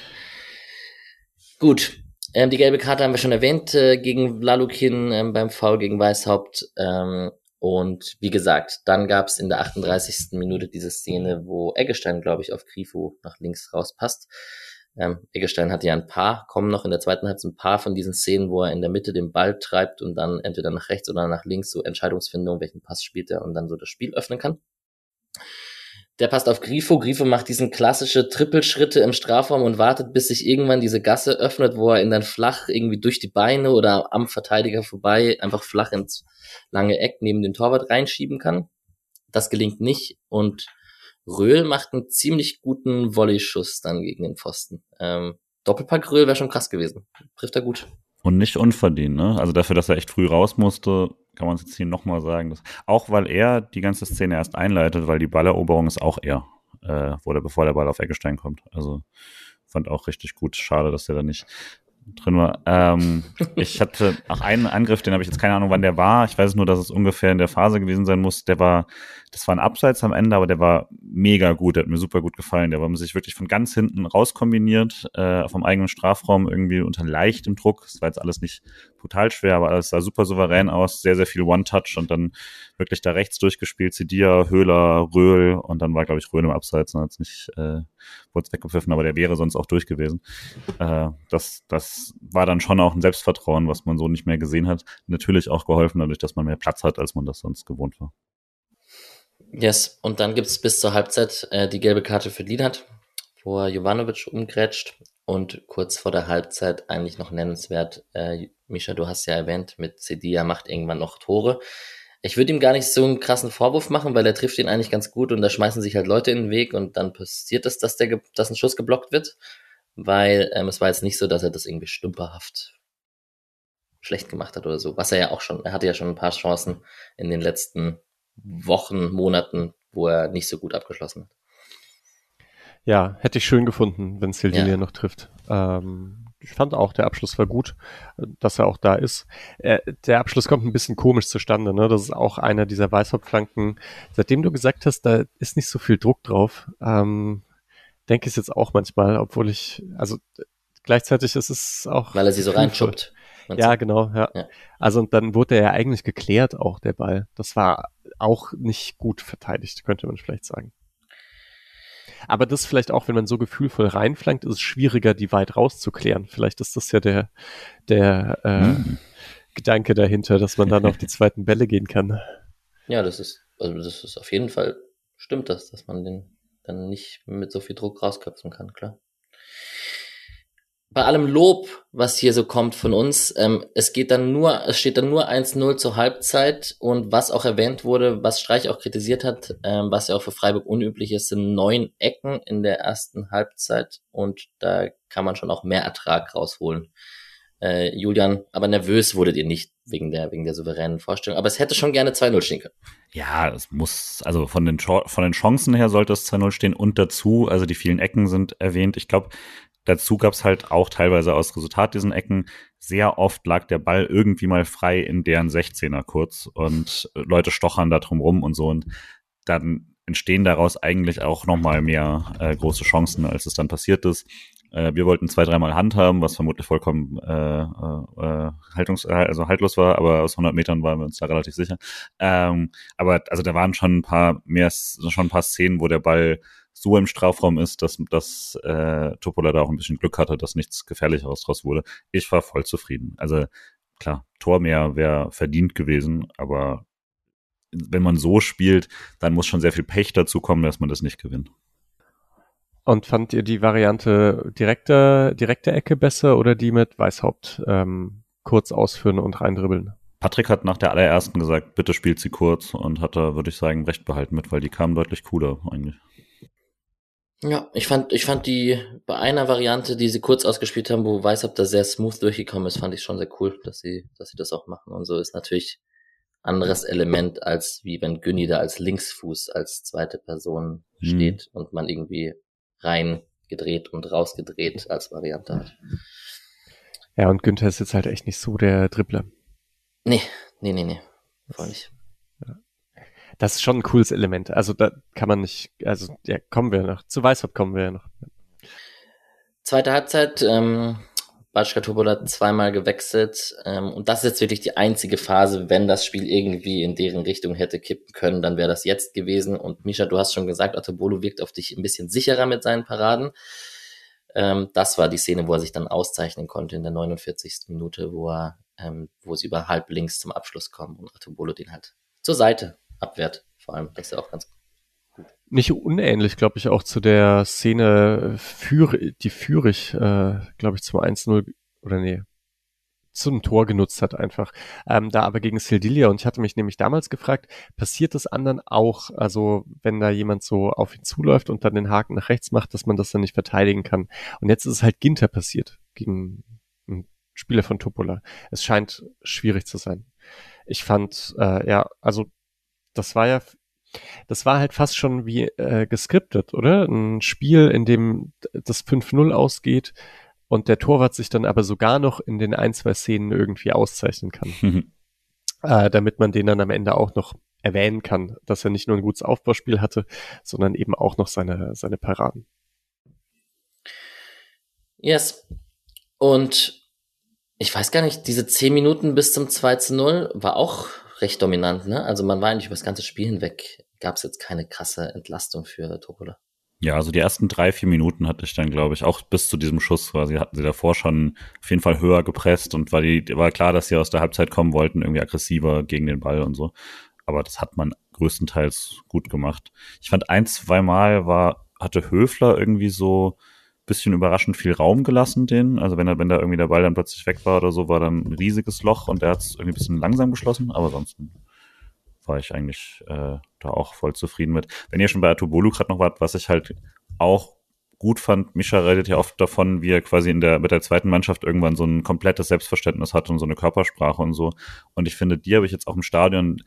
Gut, ähm, die gelbe Karte haben wir schon erwähnt äh, gegen Lalukin ähm, beim Foul gegen Weißhaupt. Ähm, und wie gesagt, dann gab es in der 38. Minute diese Szene, wo Eggestein, glaube ich, auf Grifo nach links rauspasst. Ähm, Eggestein hatte ja ein paar, kommen noch in der zweiten Halbzeit ein paar von diesen Szenen, wo er in der Mitte den Ball treibt und dann entweder nach rechts oder nach links so Entscheidungsfindung, welchen Pass spielt er und dann so das Spiel öffnen kann. Der passt auf Grifo. Grifo macht diesen klassische Trippelschritte im Strafraum und wartet, bis sich irgendwann diese Gasse öffnet, wo er ihn dann flach irgendwie durch die Beine oder am Verteidiger vorbei einfach flach ins lange Eck neben den Torwart reinschieben kann. Das gelingt nicht und Röhl macht einen ziemlich guten Volley-Schuss dann gegen den Pfosten. Ähm, Doppelpack Röhl wäre schon krass gewesen. Trifft er gut. Und nicht unverdient, ne? Also dafür, dass er echt früh raus musste, kann man es jetzt hier nochmal sagen. Dass, auch weil er die ganze Szene erst einleitet, weil die Balleroberung ist auch er, äh, wurde, bevor der Ball auf Eggestein kommt. Also fand auch richtig gut. Schade, dass der da nicht drin war. Ähm, ich hatte auch einen Angriff, den habe ich jetzt keine Ahnung, wann der war. Ich weiß nur, dass es ungefähr in der Phase gewesen sein muss. Der war, das war ein Abseits am Ende, aber der war mega gut. Der hat mir super gut gefallen. Der war sich wirklich von ganz hinten rauskombiniert, äh, vom eigenen Strafraum irgendwie unter leichtem Druck. Das war jetzt alles nicht brutal schwer, aber alles sah super souverän aus. Sehr, sehr viel One-Touch und dann wirklich da rechts durchgespielt. Zidia, Höhler, Röhl und dann war, glaube ich, Röhl im Abseits und hat nicht, äh, wurde weggepfiffen, aber der wäre sonst auch durch gewesen. Äh, das, das war dann schon auch ein Selbstvertrauen, was man so nicht mehr gesehen hat. Natürlich auch geholfen dadurch, dass man mehr Platz hat, als man das sonst gewohnt war. Yes, und dann gibt's bis zur Halbzeit äh, die gelbe Karte für Lienhardt, wo er Jovanovic umgrätscht und kurz vor der Halbzeit eigentlich noch nennenswert, äh, Misha, du hast ja erwähnt, mit Cedia macht irgendwann noch Tore. Ich würde ihm gar nicht so einen krassen Vorwurf machen, weil er trifft ihn eigentlich ganz gut und da schmeißen sich halt Leute in den Weg und dann passiert es, dass, der, dass ein Schuss geblockt wird, weil ähm, es war jetzt nicht so, dass er das irgendwie stümperhaft schlecht gemacht hat oder so. Was er ja auch schon, er hatte ja schon ein paar Chancen in den letzten Wochen, Monaten, wo er nicht so gut abgeschlossen hat. Ja, hätte ich schön gefunden, wenn Sildilia ja. noch trifft. Ähm, ich fand auch, der Abschluss war gut, dass er auch da ist. Äh, der Abschluss kommt ein bisschen komisch zustande, ne? Das ist auch einer dieser Weißhauptflanken. Seitdem du gesagt hast, da ist nicht so viel Druck drauf, ähm, denke ich jetzt auch manchmal, obwohl ich, also gleichzeitig ist es auch. Weil er sie so reinschuppt. Ja, genau, ja. ja. Also und dann wurde er ja eigentlich geklärt, auch der Ball. Das war auch nicht gut verteidigt, könnte man vielleicht sagen. Aber das vielleicht auch, wenn man so gefühlvoll reinflankt, ist es schwieriger, die weit rauszuklären. Vielleicht ist das ja der, der äh, mhm. Gedanke dahinter, dass man dann auf die zweiten Bälle gehen kann. Ja, das ist, also das ist auf jeden Fall, stimmt das, dass man den dann nicht mit so viel Druck rausköpfen kann, klar bei allem Lob, was hier so kommt von uns, ähm, es geht dann nur, es steht dann nur 1-0 zur Halbzeit und was auch erwähnt wurde, was Streich auch kritisiert hat, ähm, was ja auch für Freiburg unüblich ist, sind neun Ecken in der ersten Halbzeit und da kann man schon auch mehr Ertrag rausholen. Äh, Julian, aber nervös wurdet ihr nicht wegen der, wegen der souveränen Vorstellung, aber es hätte schon gerne 2-0 stehen können. Ja, es muss, also von den, von den Chancen her sollte es 2-0 stehen und dazu, also die vielen Ecken sind erwähnt. Ich glaube, Dazu gab es halt auch teilweise aus Resultat diesen Ecken. Sehr oft lag der Ball irgendwie mal frei in deren 16er kurz und Leute stochern da drum rum und so. Und dann entstehen daraus eigentlich auch nochmal mehr äh, große Chancen, als es dann passiert ist. Äh, wir wollten zwei, dreimal Hand haben, was vermutlich vollkommen äh, äh, haltungs also haltlos war, aber aus 100 Metern waren wir uns da relativ sicher. Ähm, aber also da waren schon ein paar mehr, schon ein paar Szenen, wo der Ball so im Strafraum ist, dass, dass äh, Topola da auch ein bisschen Glück hatte, dass nichts Gefährlicheres draus wurde. Ich war voll zufrieden. Also klar, Tor mehr wäre verdient gewesen, aber wenn man so spielt, dann muss schon sehr viel Pech dazu kommen, dass man das nicht gewinnt. Und fand ihr die Variante direkte, direkte Ecke besser oder die mit Weißhaupt ähm, kurz ausführen und reindribbeln? Patrick hat nach der allerersten gesagt, bitte spielt sie kurz und hat da, würde ich sagen, recht behalten mit, weil die kamen deutlich cooler eigentlich. Ja, ich fand, ich fand die bei einer Variante, die sie kurz ausgespielt haben, wo Weißhaupt da sehr smooth durchgekommen ist, fand ich schon sehr cool, dass sie, dass sie das auch machen. Und so ist natürlich anderes Element, als wie wenn Günni da als Linksfuß, als zweite Person mhm. steht und man irgendwie rein gedreht und rausgedreht als Variante hat. Ja, und Günther ist jetzt halt echt nicht so der Dribbler. Nee, nee, nee, nee. Voll nicht. Das ist schon ein cooles Element. Also da kann man nicht, also ja, kommen wir noch. Zu Weißhaupt kommen wir ja noch. Zweite Halbzeit, ähm, Batschka Topola zweimal gewechselt. Ähm, und das ist jetzt wirklich die einzige Phase, wenn das Spiel irgendwie in deren Richtung hätte kippen können, dann wäre das jetzt gewesen. Und Misha, du hast schon gesagt, Ottobolo wirkt auf dich ein bisschen sicherer mit seinen Paraden. Ähm, das war die Szene, wo er sich dann auszeichnen konnte in der 49. Minute, wo er, ähm, wo sie über halb links zum Abschluss kommen und Ottobolo den halt zur Seite abwehrt. Vor allem, das ist ja auch ganz gut. Nicht unähnlich, glaube ich, auch zu der Szene, für, die Fürich, äh, glaube ich, zum 1-0 oder nee, zum Tor genutzt hat einfach. Ähm, da aber gegen Sildilia und ich hatte mich nämlich damals gefragt, passiert das anderen auch, also wenn da jemand so auf ihn zuläuft und dann den Haken nach rechts macht, dass man das dann nicht verteidigen kann. Und jetzt ist es halt Ginter passiert gegen einen Spieler von Topola. Es scheint schwierig zu sein. Ich fand, äh, ja, also das war ja das war halt fast schon wie äh, geskriptet, oder? Ein Spiel, in dem das 5-0 ausgeht und der Torwart sich dann aber sogar noch in den ein, zwei Szenen irgendwie auszeichnen kann. Mhm. Äh, damit man den dann am Ende auch noch erwähnen kann, dass er nicht nur ein gutes Aufbauspiel hatte, sondern eben auch noch seine, seine Paraden. Yes. Und ich weiß gar nicht, diese 10 Minuten bis zum 2 zu 0 war auch recht dominant, ne? Also man war eigentlich über das ganze Spiel hinweg, gab es jetzt keine krasse Entlastung für Topola. Ja, also die ersten drei, vier Minuten hatte ich dann, glaube ich, auch bis zu diesem Schuss quasi, hatten sie davor schon auf jeden Fall höher gepresst und war die, war klar, dass sie aus der Halbzeit kommen wollten, irgendwie aggressiver gegen den Ball und so. Aber das hat man größtenteils gut gemacht. Ich fand ein, zwei Mal war, hatte Höfler irgendwie so bisschen überraschend viel Raum gelassen, den. Also wenn er, wenn da irgendwie der Ball dann plötzlich weg war oder so, war dann ein riesiges Loch und er hat es irgendwie ein bisschen langsam geschlossen, aber sonst war ich eigentlich äh, da auch voll zufrieden mit. Wenn ihr schon bei Atubolu gerade noch wart, was ich halt auch gut fand, Mischa redet ja oft davon, wie er quasi in der, mit der zweiten Mannschaft irgendwann so ein komplettes Selbstverständnis hat und so eine Körpersprache und so. Und ich finde, die habe ich jetzt auch im Stadion,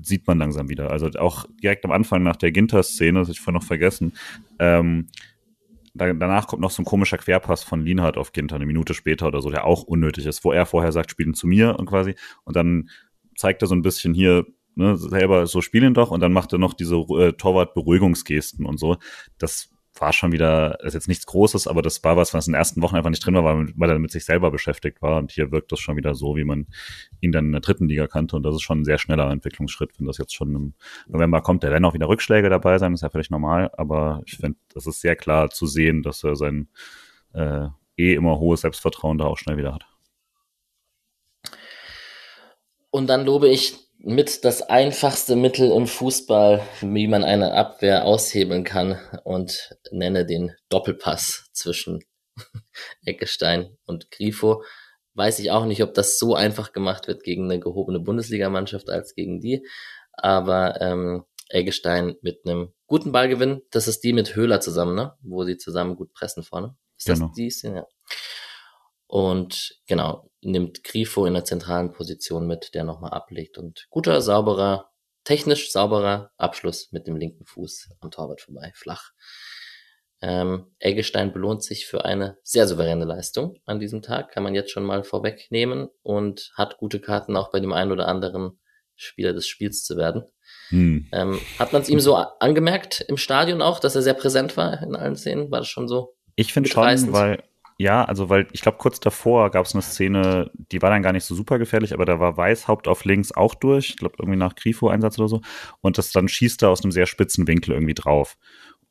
sieht man langsam wieder. Also auch direkt am Anfang nach der Ginter-Szene, das habe ich vorhin noch vergessen, ähm, da, danach kommt noch so ein komischer Querpass von Lienhardt auf Ginter, eine Minute später oder so, der auch unnötig ist, wo er vorher sagt, spielen zu mir und quasi, und dann zeigt er so ein bisschen hier, ne, selber so spielen doch, und dann macht er noch diese äh, Torwart-Beruhigungsgesten und so. Das war schon wieder, ist jetzt nichts Großes, aber das war was, was in den ersten Wochen einfach nicht drin war, weil, weil er mit sich selber beschäftigt war. Und hier wirkt das schon wieder so, wie man ihn dann in der dritten Liga kannte. Und das ist schon ein sehr schneller Entwicklungsschritt, wenn das jetzt schon im November kommt. Da werden auch wieder Rückschläge dabei sein, ist ja völlig normal. Aber ich finde, das ist sehr klar zu sehen, dass er sein äh, eh immer hohes Selbstvertrauen da auch schnell wieder hat. Und dann lobe ich mit das einfachste Mittel im Fußball, wie man eine Abwehr aushebeln kann und nenne den Doppelpass zwischen Eckestein und Grifo. Weiß ich auch nicht, ob das so einfach gemacht wird gegen eine gehobene Bundesligamannschaft als gegen die. Aber ähm, Eggestein mit einem guten Ballgewinn, das ist die mit Höhler zusammen, ne? Wo sie zusammen gut pressen vorne. Ist genau. das die? Ja. Und genau, nimmt Grifo in der zentralen Position mit, der nochmal ablegt. Und guter, sauberer, technisch sauberer Abschluss mit dem linken Fuß am Torwart vorbei, flach. Ähm, Eggestein belohnt sich für eine sehr souveräne Leistung an diesem Tag, kann man jetzt schon mal vorwegnehmen und hat gute Karten auch bei dem einen oder anderen Spieler des Spiels zu werden. Hm. Ähm, hat man es ihm so angemerkt im Stadion auch, dass er sehr präsent war in allen Szenen? War das schon so? Ich finde schon, weil ja, also weil ich glaube, kurz davor gab es eine Szene, die war dann gar nicht so super gefährlich, aber da war Weißhaupt auf links auch durch, ich glaube irgendwie nach Grifo-Einsatz oder so. Und das dann schießt er aus einem sehr spitzen Winkel irgendwie drauf.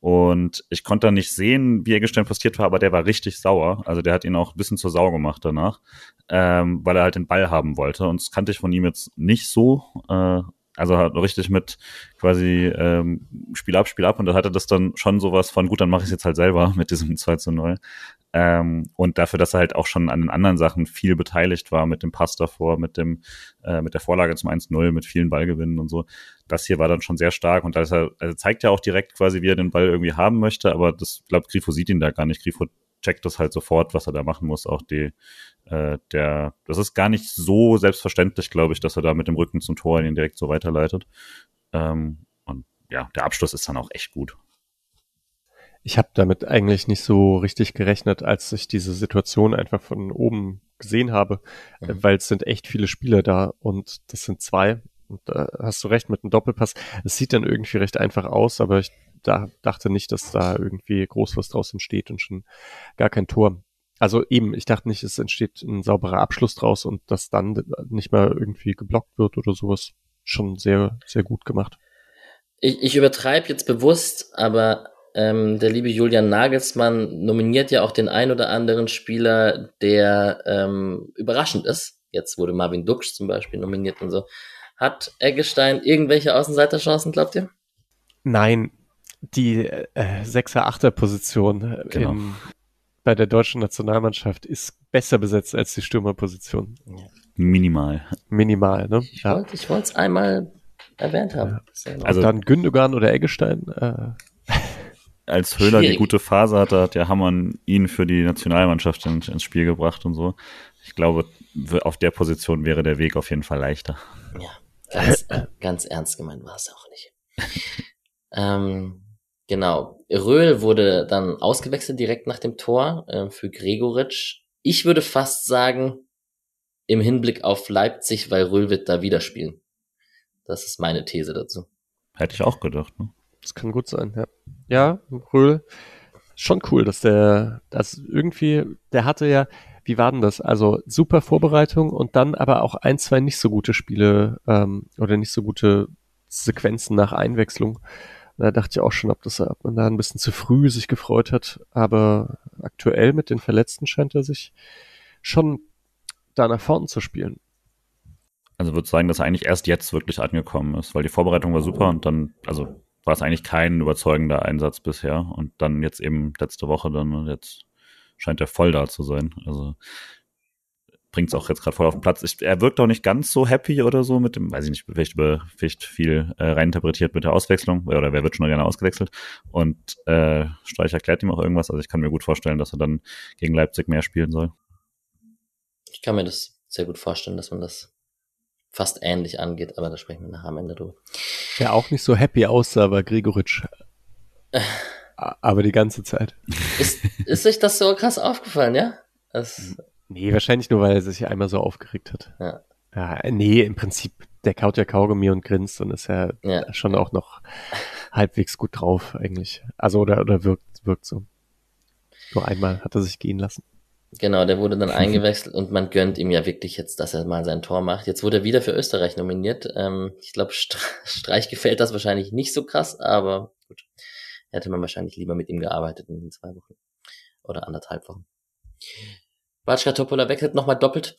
Und ich konnte dann nicht sehen, wie Eggestein postiert war, aber der war richtig sauer. Also der hat ihn auch ein bisschen zur Sau gemacht danach, ähm, weil er halt den Ball haben wollte. Und das kannte ich von ihm jetzt nicht so. Äh, also halt richtig mit quasi ähm, Spiel ab, Spiel ab und da hatte das dann schon sowas von, gut, dann mache ich jetzt halt selber mit diesem 2 zu 0. Ähm, und dafür, dass er halt auch schon an den anderen Sachen viel beteiligt war, mit dem Pass davor, mit dem, äh, mit der Vorlage zum 1-0, mit vielen Ballgewinnen und so. Das hier war dann schon sehr stark und da ist er, also zeigt ja auch direkt quasi, wie er den Ball irgendwie haben möchte, aber das, glaubt Grifo sieht ihn da gar nicht. Grifo checkt das halt sofort, was er da machen muss. Auch die, äh, der, das ist gar nicht so selbstverständlich, glaube ich, dass er da mit dem Rücken zum Tor ihn direkt so weiterleitet. Ähm, und ja, der Abschluss ist dann auch echt gut. Ich habe damit eigentlich nicht so richtig gerechnet, als ich diese Situation einfach von oben gesehen habe, mhm. weil es sind echt viele Spieler da und das sind zwei. Und da hast du recht mit dem Doppelpass. Es sieht dann irgendwie recht einfach aus, aber ich da dachte nicht, dass da irgendwie groß was draus entsteht und schon gar kein Tor. Also eben, ich dachte nicht, es entsteht ein sauberer Abschluss draus und dass dann nicht mehr irgendwie geblockt wird oder sowas. Schon sehr, sehr gut gemacht. Ich, ich übertreibe jetzt bewusst, aber ähm, der liebe Julian Nagelsmann nominiert ja auch den ein oder anderen Spieler, der ähm, überraschend ist. Jetzt wurde Marvin Duksch zum Beispiel nominiert und so. Hat Eggestein irgendwelche Außenseiterchancen, glaubt ihr? Nein, die äh, 6er, 8er Position äh, genau. in, bei der deutschen Nationalmannschaft ist besser besetzt als die Stürmerposition. Ja. Minimal. Minimal, ne? Ich ja. wollte es einmal erwähnt haben. Ja. Also dann Gündogan oder Eggestein. Äh. Als Höhler Schwierig. die gute Phase hatte, hat der Hammann ihn für die Nationalmannschaft in, ins Spiel gebracht und so. Ich glaube, auf der Position wäre der Weg auf jeden Fall leichter. Ja, ganz, äh, ganz ernst gemeint war es auch nicht. ähm, Genau. Röhl wurde dann ausgewechselt direkt nach dem Tor äh, für Gregoritsch. Ich würde fast sagen, im Hinblick auf Leipzig, weil Röhl wird da wieder spielen. Das ist meine These dazu. Hätte ich auch gedacht. Ne? Das kann gut sein, ja. Ja, Röhl, schon cool, dass der, das irgendwie, der hatte ja, wie war denn das? Also super Vorbereitung und dann aber auch ein, zwei nicht so gute Spiele ähm, oder nicht so gute Sequenzen nach Einwechslung. Da dachte ich auch schon, ob, das, ob man da ein bisschen zu früh sich gefreut hat. Aber aktuell mit den Verletzten scheint er sich schon da nach vorne zu spielen. Also würde sagen, dass er eigentlich erst jetzt wirklich angekommen ist, weil die Vorbereitung war super und dann, also war es eigentlich kein überzeugender Einsatz bisher und dann jetzt eben letzte Woche dann und jetzt scheint er voll da zu sein. Also bringt es auch jetzt gerade voll auf den Platz. Ich, er wirkt auch nicht ganz so happy oder so mit dem, weiß ich nicht, vielleicht, über, vielleicht viel äh, reininterpretiert mit der Auswechslung oder wer wird schon gerne ausgewechselt und äh, Streich erklärt ihm auch irgendwas. Also ich kann mir gut vorstellen, dass er dann gegen Leipzig mehr spielen soll. Ich kann mir das sehr gut vorstellen, dass man das fast ähnlich angeht, aber da sprechen wir nachher am Ende drüber. Der auch nicht so happy aussah, war Gregoritsch. aber die ganze Zeit. Ist, ist sich das so krass aufgefallen, ja? Das, Nee, wahrscheinlich nur, weil er sich einmal so aufgeregt hat. Ja. ja nee, im Prinzip, der kaut ja Kaugummi und grinst und ist ja, ja. schon auch noch halbwegs gut drauf eigentlich. Also oder, oder wirkt, wirkt so. Nur einmal hat er sich gehen lassen. Genau, der wurde dann eingewechselt und man gönnt ihm ja wirklich jetzt, dass er mal sein Tor macht. Jetzt wurde er wieder für Österreich nominiert. Ähm, ich glaube, Streich gefällt das wahrscheinlich nicht so krass, aber gut. Hätte man wahrscheinlich lieber mit ihm gearbeitet in den zwei Wochen. Oder anderthalb Wochen. Batschka Topola wechselt nochmal doppelt.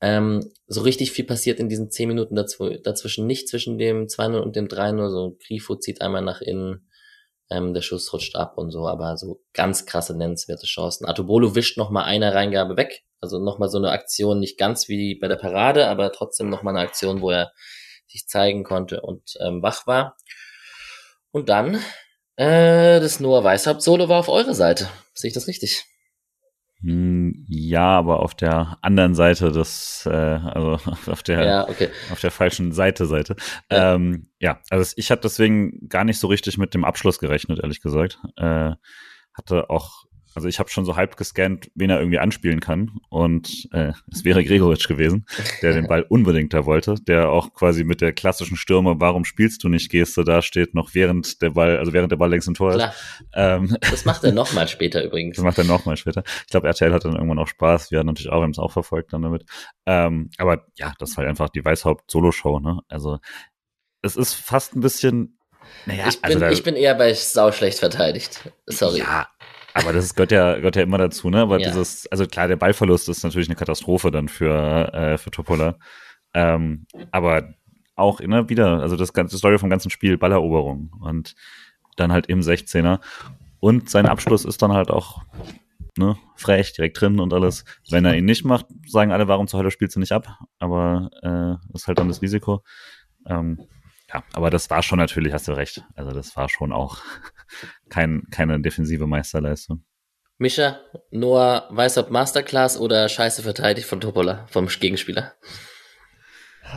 Ähm, so richtig viel passiert in diesen zehn Minuten dazw dazwischen nicht, zwischen dem 2-0 und dem 3-0. So Grifo zieht einmal nach innen, ähm, der Schuss rutscht ab und so, aber so ganz krasse nennenswerte Chancen. Atobolo wischt nochmal eine Reingabe weg. Also nochmal so eine Aktion, nicht ganz wie bei der Parade, aber trotzdem nochmal eine Aktion, wo er sich zeigen konnte und ähm, wach war. Und dann, äh, das Noah Weißhaupt-Solo war auf eure Seite. Sehe ich das richtig? Ja, aber auf der anderen Seite des, äh, also auf der, ja, okay. auf der falschen Seite Seite. Ja, ähm, ja also ich habe deswegen gar nicht so richtig mit dem Abschluss gerechnet, ehrlich gesagt. Äh, hatte auch Also ich habe schon so halb gescannt, wen er irgendwie anspielen kann. Und äh, es wäre Gregoritsch gewesen, der den Ball unbedingt da wollte, der auch quasi mit der klassischen Stürmer, warum spielst du nicht, Geste da steht, noch während der Ball, also während der Ball längst im Tor Klar. ist. Ähm, Das macht er nochmal später übrigens. das macht er nochmal später. Ich glaube, RTL hat dann irgendwann auch Spaß. Wir hatten natürlich auch, wir haben es auch verfolgt dann damit. Ähm, aber ja, das war einfach die Weißhaupt-Solo-Show, ne? Also es ist fast ein bisschen, naja, Ich bin, also da, ich bin eher bei sau schlecht verteidigt. Sorry. Ja, aber das gehört ja, gehört ja immer dazu, ne? Aber Ja. dieses, also klar, der Ballverlust ist natürlich eine Katastrophe dann für, äh, für Topola. Ähm, aber auch immer wieder, also das ganze Story vom ganzen Spiel, Balleroberung und dann halt im 16er. Und sein Abschluss ist dann halt auch ne, frech, direkt drin und alles. Wenn er ihn nicht macht, sagen alle, warum zur Hölle spielst du nicht ab? Aber äh, das ist halt dann das Risiko. Ähm, ja, aber das war schon natürlich, hast du recht. Also das war schon auch kein, keine defensive Meisterleistung. Mischa, Noah Weißhaupt Masterclass oder Scheiße verteidigt von Topola, vom Gegenspieler?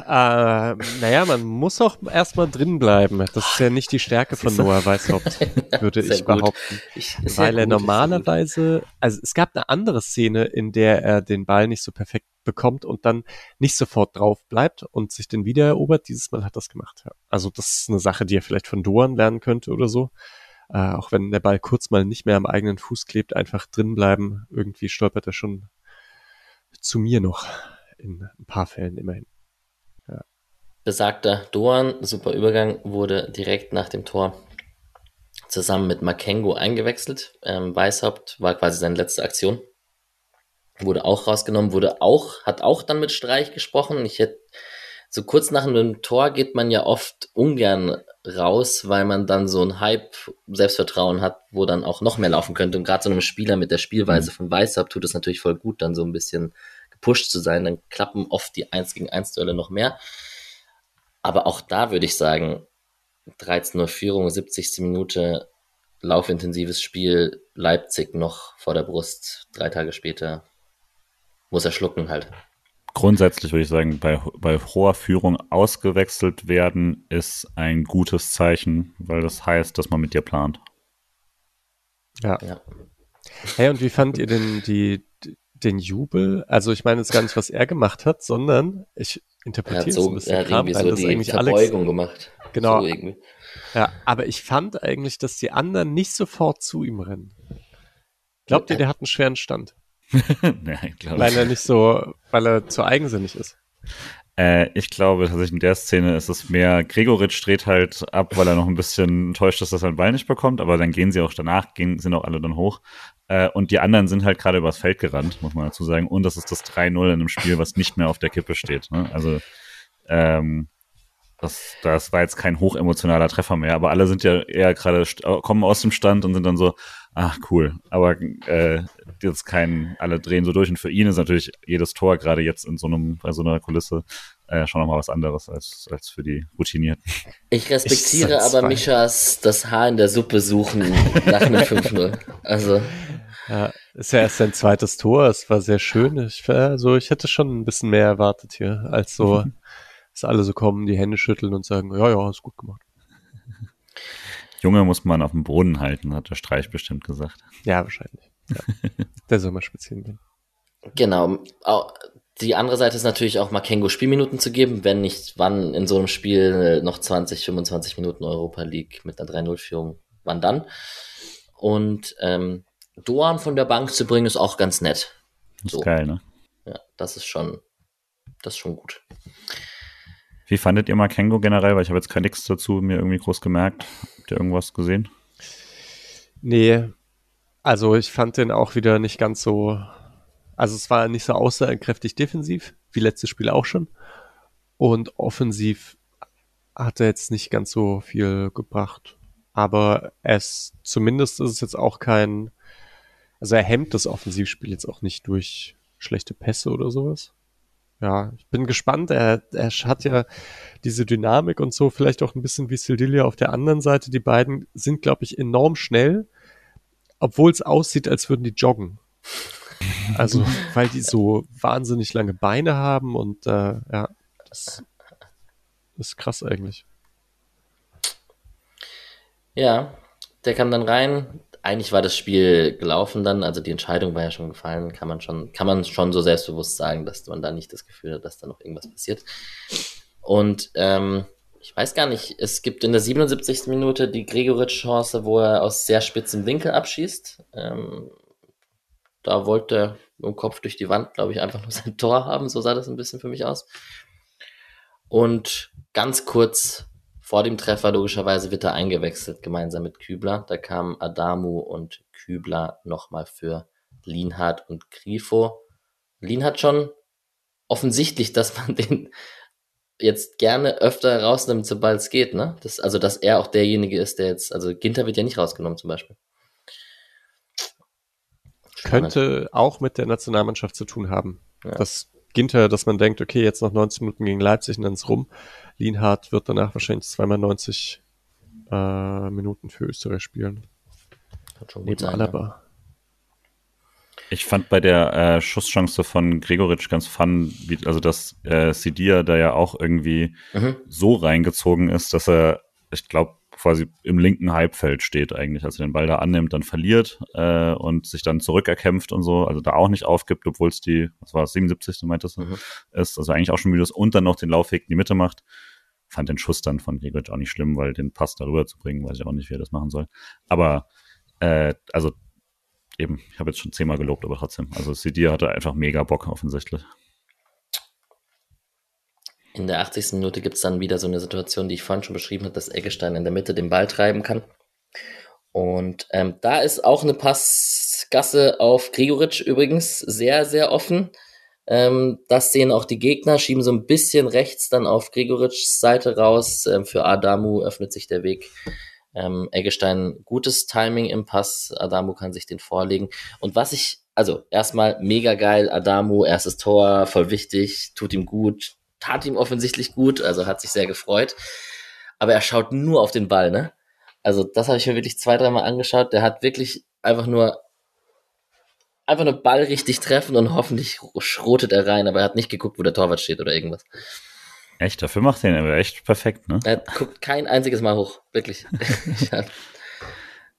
Äh, naja, man muss auch erstmal drin bleiben. Das ist ja nicht die Stärke von? Noah Weißhaupt, würde ich gut. behaupten. Ich, Weil er gut, gut. normalerweise, also es gab eine andere Szene, in der er den Ball nicht so perfekt bekommt und dann nicht sofort drauf bleibt und sich den wieder erobert. Dieses Mal hat das gemacht. Ja. Also das ist eine Sache, die er vielleicht von Doan lernen könnte oder so. Äh, auch wenn der Ball kurz mal nicht mehr am eigenen Fuß klebt, einfach drin bleiben. Irgendwie stolpert er schon zu mir noch in ein paar Fällen immerhin. Besagter Doan, super Übergang, wurde direkt nach dem Tor zusammen mit Makengo eingewechselt. Ähm, Weißhaupt war quasi seine letzte Aktion. Wurde auch rausgenommen, wurde auch, hat auch dann mit Streich gesprochen. Ich hätte, so kurz nach einem Tor geht man ja oft ungern raus, weil man dann so ein Hype Selbstvertrauen hat, wo dann auch noch mehr laufen könnte. Und gerade so einem Spieler mit der Spielweise von Weißhaupt tut es natürlich voll gut, dann so ein bisschen gepusht zu sein. Dann klappen oft die 1 gegen 1 Duelle noch mehr. Aber auch da würde ich sagen, 13 Uhr Führung, 70. Minute, laufintensives Spiel, Leipzig noch vor der Brust, drei Tage später muss er schlucken halt. Grundsätzlich würde ich sagen, bei, bei hoher Führung ausgewechselt werden ist ein gutes Zeichen, weil das heißt, dass man mit dir plant. Ja. Ja. Hey, und wie fand ihr denn die, den Jubel? Also ich meine jetzt gar nicht, was er gemacht hat, sondern ich Er interpretiere es ein so, bisschen er hat Kram so die eigentlich Alex, Verbeugung gemacht. Genau. So ja, aber ich fand eigentlich, dass die anderen nicht sofort zu ihm rennen. Glaubt ihr, der hat einen schweren Stand? nee, ich glaube Weil er nicht so, weil er zu eigensinnig ist. Äh, ich glaube tatsächlich in der Szene ist es mehr, Gregoritsch dreht halt ab, weil er noch ein bisschen enttäuscht ist, dass er den Ball nicht bekommt, aber dann gehen sie auch danach, gehen, sind auch alle dann hoch. Äh, und die anderen sind halt gerade übers Feld gerannt, muss man dazu sagen. Und das ist das 3-0 in einem Spiel, was nicht mehr auf der Kippe steht. Ne? Also ähm, das, das war jetzt kein hochemotionaler Treffer mehr, aber alle sind ja eher gerade, kommen aus dem Stand und sind dann so, ach cool. Aber äh, jetzt kein, alle drehen so durch. Und für ihn ist natürlich jedes Tor, gerade jetzt in so einem, bei so einer Kulisse, äh, schon nochmal was anderes als, als für die Routinierten. Ich respektiere Ich aber zwei. Mischas das Haar in der Suppe suchen nach einem 5-0. Also, Ja, ist ja erst sein zweites Tor. Es war sehr schön. Ich, also ich hätte schon ein bisschen mehr erwartet hier, als so, dass alle so kommen, die Hände schütteln und sagen, ja, ja, ist gut gemacht. Junge muss man auf dem Boden halten, hat der Streich bestimmt gesagt. Ja, wahrscheinlich. Ja. Der soll mal spazieren gehen. Genau. Au- Die andere Seite ist natürlich auch Makengo Spielminuten zu geben, wenn nicht wann in so einem Spiel noch 20, 25 Minuten Europa League mit einer 3-0-Führung, wann dann? Und ähm, Doan von der Bank zu bringen, ist auch ganz nett. Das So. ist geil, ne? Ja, das ist schon, das ist schon gut. Wie fandet ihr Makengo generell? Weil ich habe jetzt kein nix dazu mir irgendwie groß gemerkt. Habt ihr irgendwas gesehen? Nee, also ich fand den auch wieder nicht ganz so, also es war nicht so außerkräftig defensiv, wie letztes Spiel auch schon. Und offensiv hat er jetzt nicht ganz so viel gebracht. Aber es, zumindest ist es jetzt auch kein, also er hemmt das Offensivspiel jetzt auch nicht durch schlechte Pässe oder sowas. Ja, ich bin gespannt. Er, er hat ja diese Dynamik und so, vielleicht auch ein bisschen wie Sildilia auf der anderen Seite. Die beiden sind, glaube ich, enorm schnell, obwohl es aussieht, als würden die joggen. Also, weil die so wahnsinnig lange Beine haben und äh, ja, das ist krass eigentlich. Ja, der kam dann rein. eigentlich war das Spiel gelaufen dann, also die Entscheidung war ja schon gefallen, kann man schon, kann man schon so selbstbewusst sagen, dass man da nicht das Gefühl hat, dass da noch irgendwas passiert. Und ähm, ich weiß gar nicht, es gibt in der 77. Minute die Gregoritsch-Chance, wo er aus sehr spitzem Winkel abschießt. Ähm, da wollte er mit dem Kopf durch die Wand, glaube ich, einfach nur sein Tor haben. So sah das ein bisschen für mich aus. Und ganz kurz vor dem Treffer, logischerweise, wird er eingewechselt, gemeinsam mit Kübler. Da kamen Adamu und Kübler nochmal für Lienhardt und Grifo. Lienhardt schon offensichtlich, dass man den jetzt gerne öfter rausnimmt, sobald es geht, ne? Das, also, dass er auch derjenige ist, der jetzt, also Ginter wird ja nicht rausgenommen zum Beispiel. Spannend. Könnte auch mit der Nationalmannschaft zu tun haben. Ja. Das Ginter, dass man denkt, okay, jetzt noch 19 Minuten gegen Leipzig und dann ist rum. Lienhardt wird danach wahrscheinlich zweimal 90 äh, Minuten für Österreich spielen. Hat schon Neben sein, Alaba. Ich fand bei der äh, Schusschance von Gregoritsch ganz fun, wie, also dass äh, Sidia da ja auch irgendwie mhm. so reingezogen ist, dass er, ich glaube, quasi im linken Halbfeld steht eigentlich, als er den Ball da annimmt, dann verliert äh, und sich dann zurückerkämpft und so, also da auch nicht aufgibt, obwohl es die, was war es, 77. meintest du, mhm. ist, also eigentlich auch schon müde ist und dann noch den Laufweg in die Mitte macht. Fand den Schuss dann von Gregoritsch auch nicht schlimm, weil den Pass darüber zu bringen, weiß ich auch nicht, wie er das machen soll. Aber äh, also eben, ich habe jetzt schon zehnmal gelobt, aber trotzdem. Also Sidia hatte einfach mega Bock offensichtlich. In der 80. Minute gibt es dann wieder so eine Situation, die ich vorhin schon beschrieben habe, dass Eggestein in der Mitte den Ball treiben kann. Und ähm, da ist auch eine Passgasse auf Grigoritsch übrigens sehr, sehr offen. Ähm, das sehen auch die Gegner, schieben so ein bisschen rechts dann auf Grigoritschs Seite raus. Ähm, für Adamu öffnet sich der Weg ähm, Eggestein gutes Timing im Pass. Adamu kann sich den vorlegen. Und was ich, also erstmal mega geil, Adamu, erstes Tor, voll wichtig, tut ihm gut, tat ihm offensichtlich gut, also hat sich sehr gefreut. Aber er schaut nur auf den Ball, ne? Also das habe ich mir wirklich zwei, dreimal angeschaut. Der hat wirklich einfach nur einfach nur Ball richtig treffen und hoffentlich schrotet er rein, aber er hat nicht geguckt, wo der Torwart steht oder irgendwas. Echt, dafür macht er ihn aber echt perfekt, ne? Er guckt kein einziges Mal hoch, wirklich.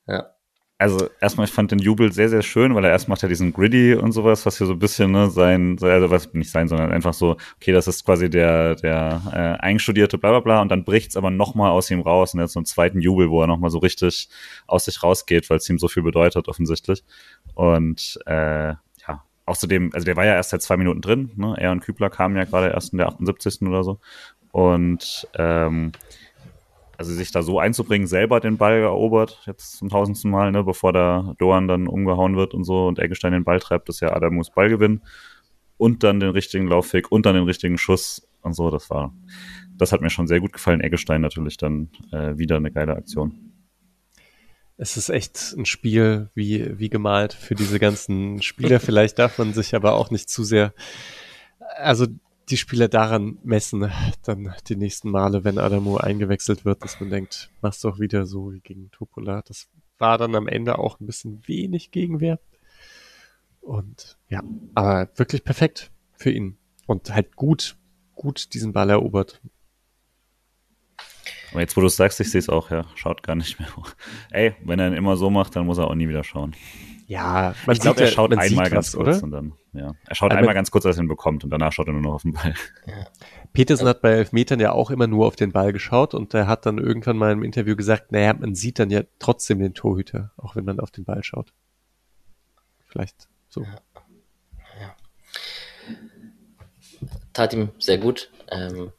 ja. Also erstmal, ich fand den Jubel sehr, sehr schön, weil er erst macht ja diesen Griddy und sowas, was hier so ein bisschen, ne, sein, also was nicht sein, sondern einfach so, okay, das ist quasi der, der äh, einstudierte bla bla bla und dann bricht's aber nochmal aus ihm raus und jetzt so einen zweiten Jubel, wo er nochmal so richtig aus sich rausgeht, weil es ihm so viel bedeutet, offensichtlich. Und äh, Außerdem, also der war ja erst seit zwei Minuten drin, ne? Er und Kübler kamen ja gerade erst in der 78. oder so. Und ähm, also sich da so einzubringen, selber den Ball erobert, jetzt zum tausendsten Mal, ne, bevor der Doan dann umgehauen wird und so und Eggestein den Ball treibt, ist ja Adamus Ballgewinn und dann den richtigen Laufweg und dann den richtigen Schuss und so, das war, das hat mir schon sehr gut gefallen. Eggestein natürlich dann äh, wieder eine geile Aktion es ist echt ein Spiel wie, wie gemalt für diese ganzen Spieler. Vielleicht darf man sich aber auch nicht zu sehr, also die Spieler daran messen, dann die nächsten Male, wenn Adamo eingewechselt wird, dass man denkt, mach's doch wieder so wie gegen Topola. Das war dann am Ende auch ein bisschen wenig Gegenwehr. Und ja, aber wirklich perfekt für ihn. Und halt gut, gut diesen Ball erobert. Aber jetzt, wo du es sagst, ich sehe es auch, ja. Schaut gar nicht mehr. Ey, wenn er ihn immer so macht, dann muss er auch nie wieder schauen. Ja, man ich glaube, er schaut einmal ganz was, kurz oder? und dann, ja. Er schaut einmal ganz kurz, als er ihn bekommt und danach schaut er nur noch auf den Ball. Ja. Petersen hat bei Elfmetern ja auch immer nur auf den Ball geschaut und er hat dann irgendwann mal im Interview gesagt, naja, man sieht dann ja trotzdem den Torhüter, auch wenn man auf den Ball schaut. Vielleicht so. Ja. ja. Tat ihm sehr gut. Ähm,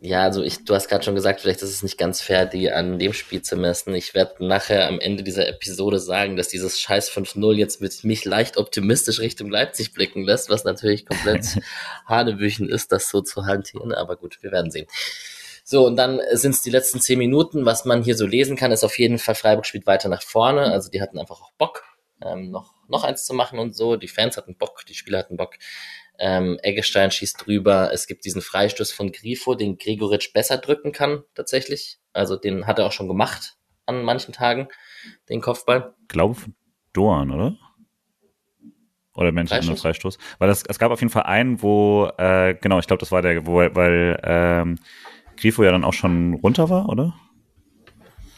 ja, also ich, du hast gerade schon gesagt, vielleicht ist es nicht ganz fair, die an dem Spiel zu messen. Ich werde nachher am Ende dieser Episode sagen, dass dieses scheiß 5-0 jetzt mit mich leicht optimistisch Richtung Leipzig blicken lässt, was natürlich komplett Hanebüchen ist, das so zu hantieren. Aber gut, wir werden sehen. So, und dann sind es die letzten zehn Minuten. Was man hier so lesen kann, ist auf jeden Fall, Freiburg spielt weiter nach vorne. Also die hatten einfach auch Bock, ähm, noch, noch eins zu machen und so. Die Fans hatten Bock, die Spieler hatten Bock. Ähm, Eggestein schießt drüber. Es gibt diesen Freistoß von Grifo, den Gregoritsch besser drücken kann, tatsächlich. Also den hat er auch schon gemacht an manchen Tagen, den Kopfball. Glaube Doan, oder? Oder Mensch, Freistoß? Freistoß. Weil das, es gab auf jeden Fall einen, wo, äh, genau, ich glaube, das war der, wo, weil ähm, Grifo ja dann auch schon runter war, oder?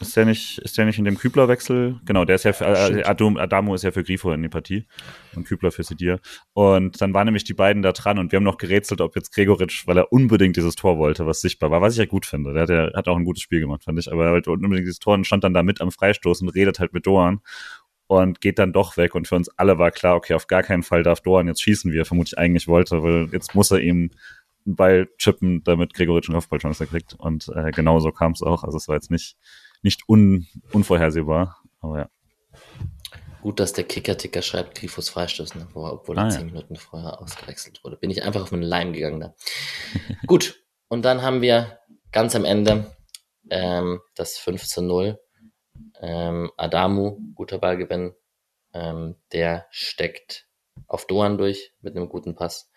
Ist der nicht, ist der nicht in dem Kübler-Wechsel? Genau, der ist ja für, äh, Adam, Adamo ist ja für Grifo in die Partie und Kübler für Sidir. Und dann waren nämlich die beiden da dran und wir haben noch gerätselt, ob jetzt Gregoritsch, weil er unbedingt dieses Tor wollte, was sichtbar war, was ich ja gut finde. Der hat, ja, hat auch ein gutes Spiel gemacht, fand ich, aber er wollte unbedingt dieses Tor und stand dann da mit am Freistoß und redet halt mit Doan und geht dann doch weg. Und für uns alle war klar, okay, auf gar keinen Fall darf Doan jetzt schießen, wie er vermutlich eigentlich wollte, weil jetzt muss er ihm einen Ball chippen, damit Gregoritsch eine Kopfballchance kriegt. Und äh, genau so kam es auch. Also es war jetzt nicht, nicht un, unvorhersehbar, aber ja. Gut, dass der Kicker-Ticker schreibt, Grifos Freistoß, ne? obwohl er ah, zehn ja. Minuten vorher ausgewechselt wurde. Bin ich einfach auf einen Leim gegangen da. Gut, und dann haben wir ganz am Ende ähm, das 5 zu 0 ähm, Adamu, guter Ballgewinn, ähm, der steckt auf Doan durch mit einem guten Pass.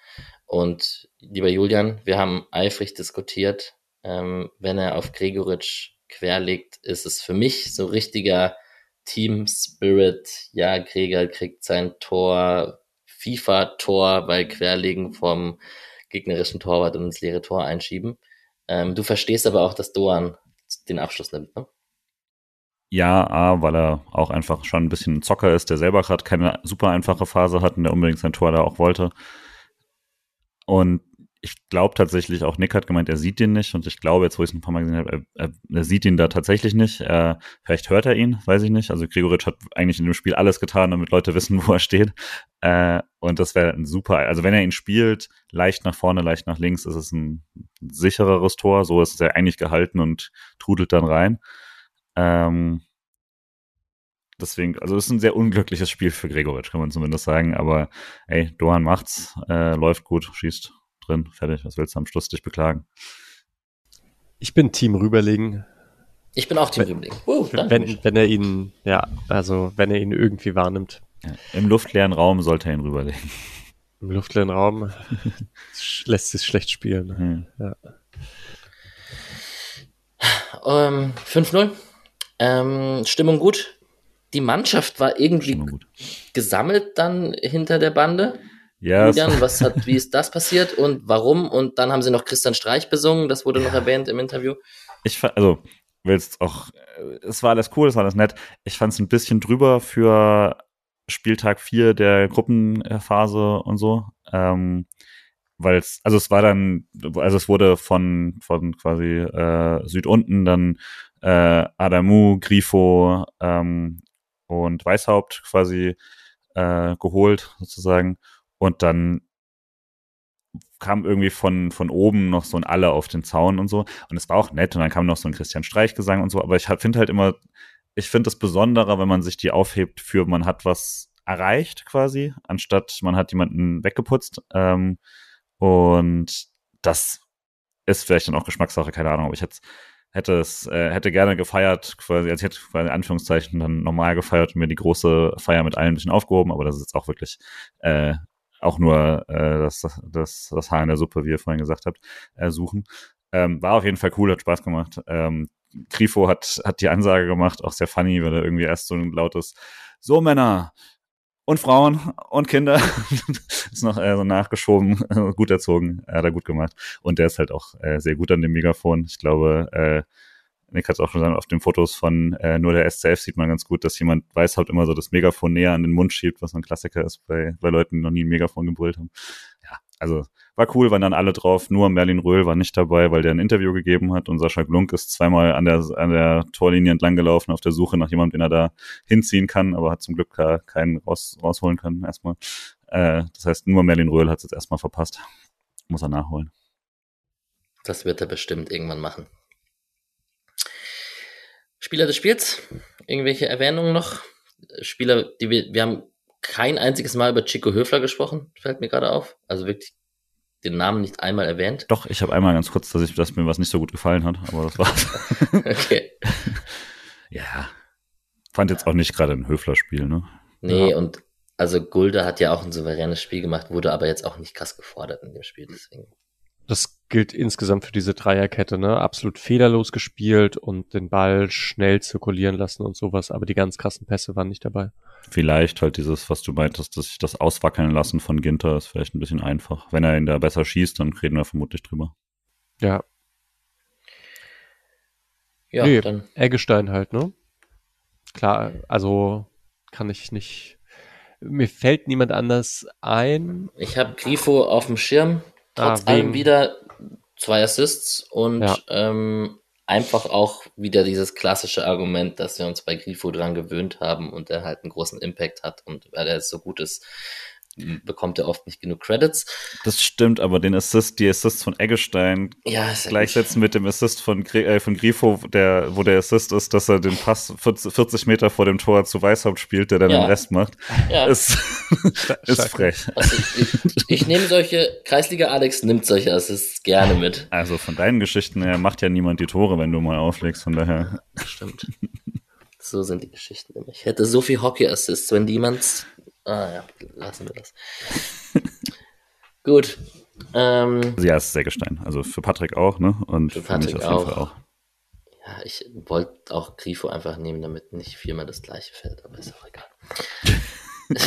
Und lieber Julian, wir haben eifrig diskutiert, ähm, wenn er auf Gregoritsch querlegt, ist es für mich so richtiger Team Spirit. Ja, Gregor kriegt sein Tor, FIFA-Tor bei Querlegen vom gegnerischen Torwart und ins leere Tor einschieben. Ähm, du verstehst aber auch, dass Doan den Abschluss nimmt, ne? Ja, A, weil er auch einfach schon ein bisschen ein Zocker ist, der selber gerade keine super einfache Phase hat und der unbedingt sein Tor da auch wollte. Und ich glaube tatsächlich, auch Nick hat gemeint, er sieht ihn nicht. Und ich glaube, jetzt, wo ich es ein paar Mal gesehen habe, er, er, sieht ihn da tatsächlich nicht. Er, vielleicht hört er ihn, weiß ich nicht. Also Gregoritsch hat eigentlich in dem Spiel alles getan, damit Leute wissen, wo er steht. Äh, und das wäre ein super. Also wenn er ihn spielt, leicht nach vorne, leicht nach links, ist es ein sichereres Tor. So ist es ja eigentlich gehalten und trudelt dann rein. Ähm, deswegen, also es ist ein sehr unglückliches Spiel für Gregoritsch, kann man zumindest sagen. Aber ey, Dohan macht's, äh, läuft gut, schießt drin, fertig. Was willst du am Schluss dich beklagen? Ich bin Team Rüberlegen. Ich bin auch Team Rüberlegen. Uh, wenn, wenn er ihn, ja, also wenn er ihn irgendwie wahrnimmt. Ja, Im luftleeren Raum sollte er ihn rüberlegen. Im luftleeren Raum lässt sich schlecht spielen. Hm. Ja. Um, ähm, 5-0. Ähm, Stimmung gut. Die Mannschaft war irgendwie gesammelt dann hinter der Bande. Ja. Julian, was hat, wie ist das passiert und warum? Und dann haben sie noch Christian Streich besungen, das wurde ja. noch erwähnt im Interview. Ich also willst auch, äh, es war alles cool, es war alles nett. Ich fand es ein bisschen drüber für Spieltag 4 der Gruppenphase und so. Ähm, weil es, also es war dann, also es wurde von, von quasi äh, Südunten dann äh, Adamu, Grifo ähm, und Weißhaupt quasi äh, geholt, sozusagen. Und dann kam irgendwie von, von oben noch so ein Alle auf den Zaun und so. Und es war auch nett. Und dann kam noch so ein Christian Streich-Gesang und so. Aber ich finde halt immer, ich finde es besonderer, wenn man sich die aufhebt für man hat was erreicht quasi, anstatt man hat jemanden weggeputzt. Ähm, und das ist vielleicht dann auch Geschmackssache, keine Ahnung. Aber ich hätte hätte es, äh, hätte gerne gefeiert, quasi, also ich hätte quasi in Anführungszeichen dann normal gefeiert und mir die große Feier mit allen ein bisschen aufgehoben, aber das ist jetzt auch wirklich äh, auch nur äh, das, das, das Haar in der Suppe, wie ihr vorhin gesagt habt, äh, suchen. Ähm, war auf jeden Fall cool, hat Spaß gemacht. Ähm, Grifo hat, hat die Ansage gemacht, auch sehr funny, weil er irgendwie erst so ein lautes So Männer, und Frauen und Kinder. ist noch äh, so nachgeschoben, gut erzogen, äh, hat er gut gemacht. Und der ist halt auch äh, sehr gut an dem Megafon. Ich glaube, äh, Nick hat es auch schon gesagt, auf den Fotos von äh, nur der SCF sieht man ganz gut, dass jemand weiß halt immer so das Megafon näher an den Mund schiebt, was ein Klassiker ist bei, bei Leuten, die noch nie ein Megafon gebrüllt haben. Ja, also war cool, waren dann alle drauf. Nur Merlin Röhl war nicht dabei, weil der ein Interview gegeben hat. Und Sascha Glunk ist zweimal an der, an der Torlinie entlang gelaufen auf der Suche nach jemandem, den er da hinziehen kann, aber hat zum Glück keinen raus, rausholen können erstmal. Äh, das heißt, nur Merlin Röhl hat es jetzt erstmal verpasst. Muss er nachholen. Das wird er bestimmt irgendwann machen. Spieler des Spiels? Irgendwelche Erwähnungen noch? Spieler, die wir, wir haben kein einziges Mal über Chico Höfler gesprochen, fällt mir gerade auf. Also wirklich den Namen nicht einmal erwähnt. Doch, ich habe einmal ganz kurz, dass, ich, dass mir was nicht so gut gefallen hat, aber das war's. okay. ja. Fand jetzt auch nicht gerade ein Höfler-Spiel, ne? Nee, ja. und also Gulde hat ja auch ein souveränes Spiel gemacht, wurde aber jetzt auch nicht krass gefordert in dem Spiel, deswegen. Das gilt insgesamt für diese Dreierkette, ne? Absolut fehlerlos gespielt und den Ball schnell zirkulieren lassen und sowas, aber die ganz krassen Pässe waren nicht dabei. Vielleicht halt dieses, was du meintest, dass sich das auswackeln lassen von Ginter ist vielleicht ein bisschen einfach. Wenn er ihn da besser schießt, dann reden wir vermutlich drüber. Ja. Ja, nee, dann. Eggestein halt, ne? Klar, also kann ich nicht. Mir fällt niemand anders ein. Ich habe Grifo auf dem Schirm. Trotz ah, allem wieder zwei Assists und ja. ähm, einfach auch wieder dieses klassische Argument, dass wir uns bei Grifo dran gewöhnt haben und er halt einen großen Impact hat und weil er so gut ist, bekommt er oft nicht genug Credits. Das stimmt, aber den Assist, die Assists von Eggestein ja, gleichsetzen mit dem Assist von, äh, von Grifo, der, wo der Assist ist, dass er den Pass 40 Meter vor dem Tor zu Weißhaupt spielt, der dann ja. den Rest macht, ja. ist, ist frech. Also ich, ich nehme solche, Kreisliga Alex nimmt solche Assists gerne mit. Also von deinen Geschichten her macht ja niemand die Tore, wenn du mal auflegst, von daher. Stimmt. So sind die Geschichten immer. Ich hätte so viel Hockey-Assists, wenn jemand Ah ja, lassen wir das. Gut. Ähm, ja, es ist sehr Gestein. Also für Patrick auch, ne? Und für, für mich auf jeden auch. Fall auch. Ja, ich wollte auch Grifo einfach nehmen, damit nicht viermal das gleiche fällt, aber ist auch egal.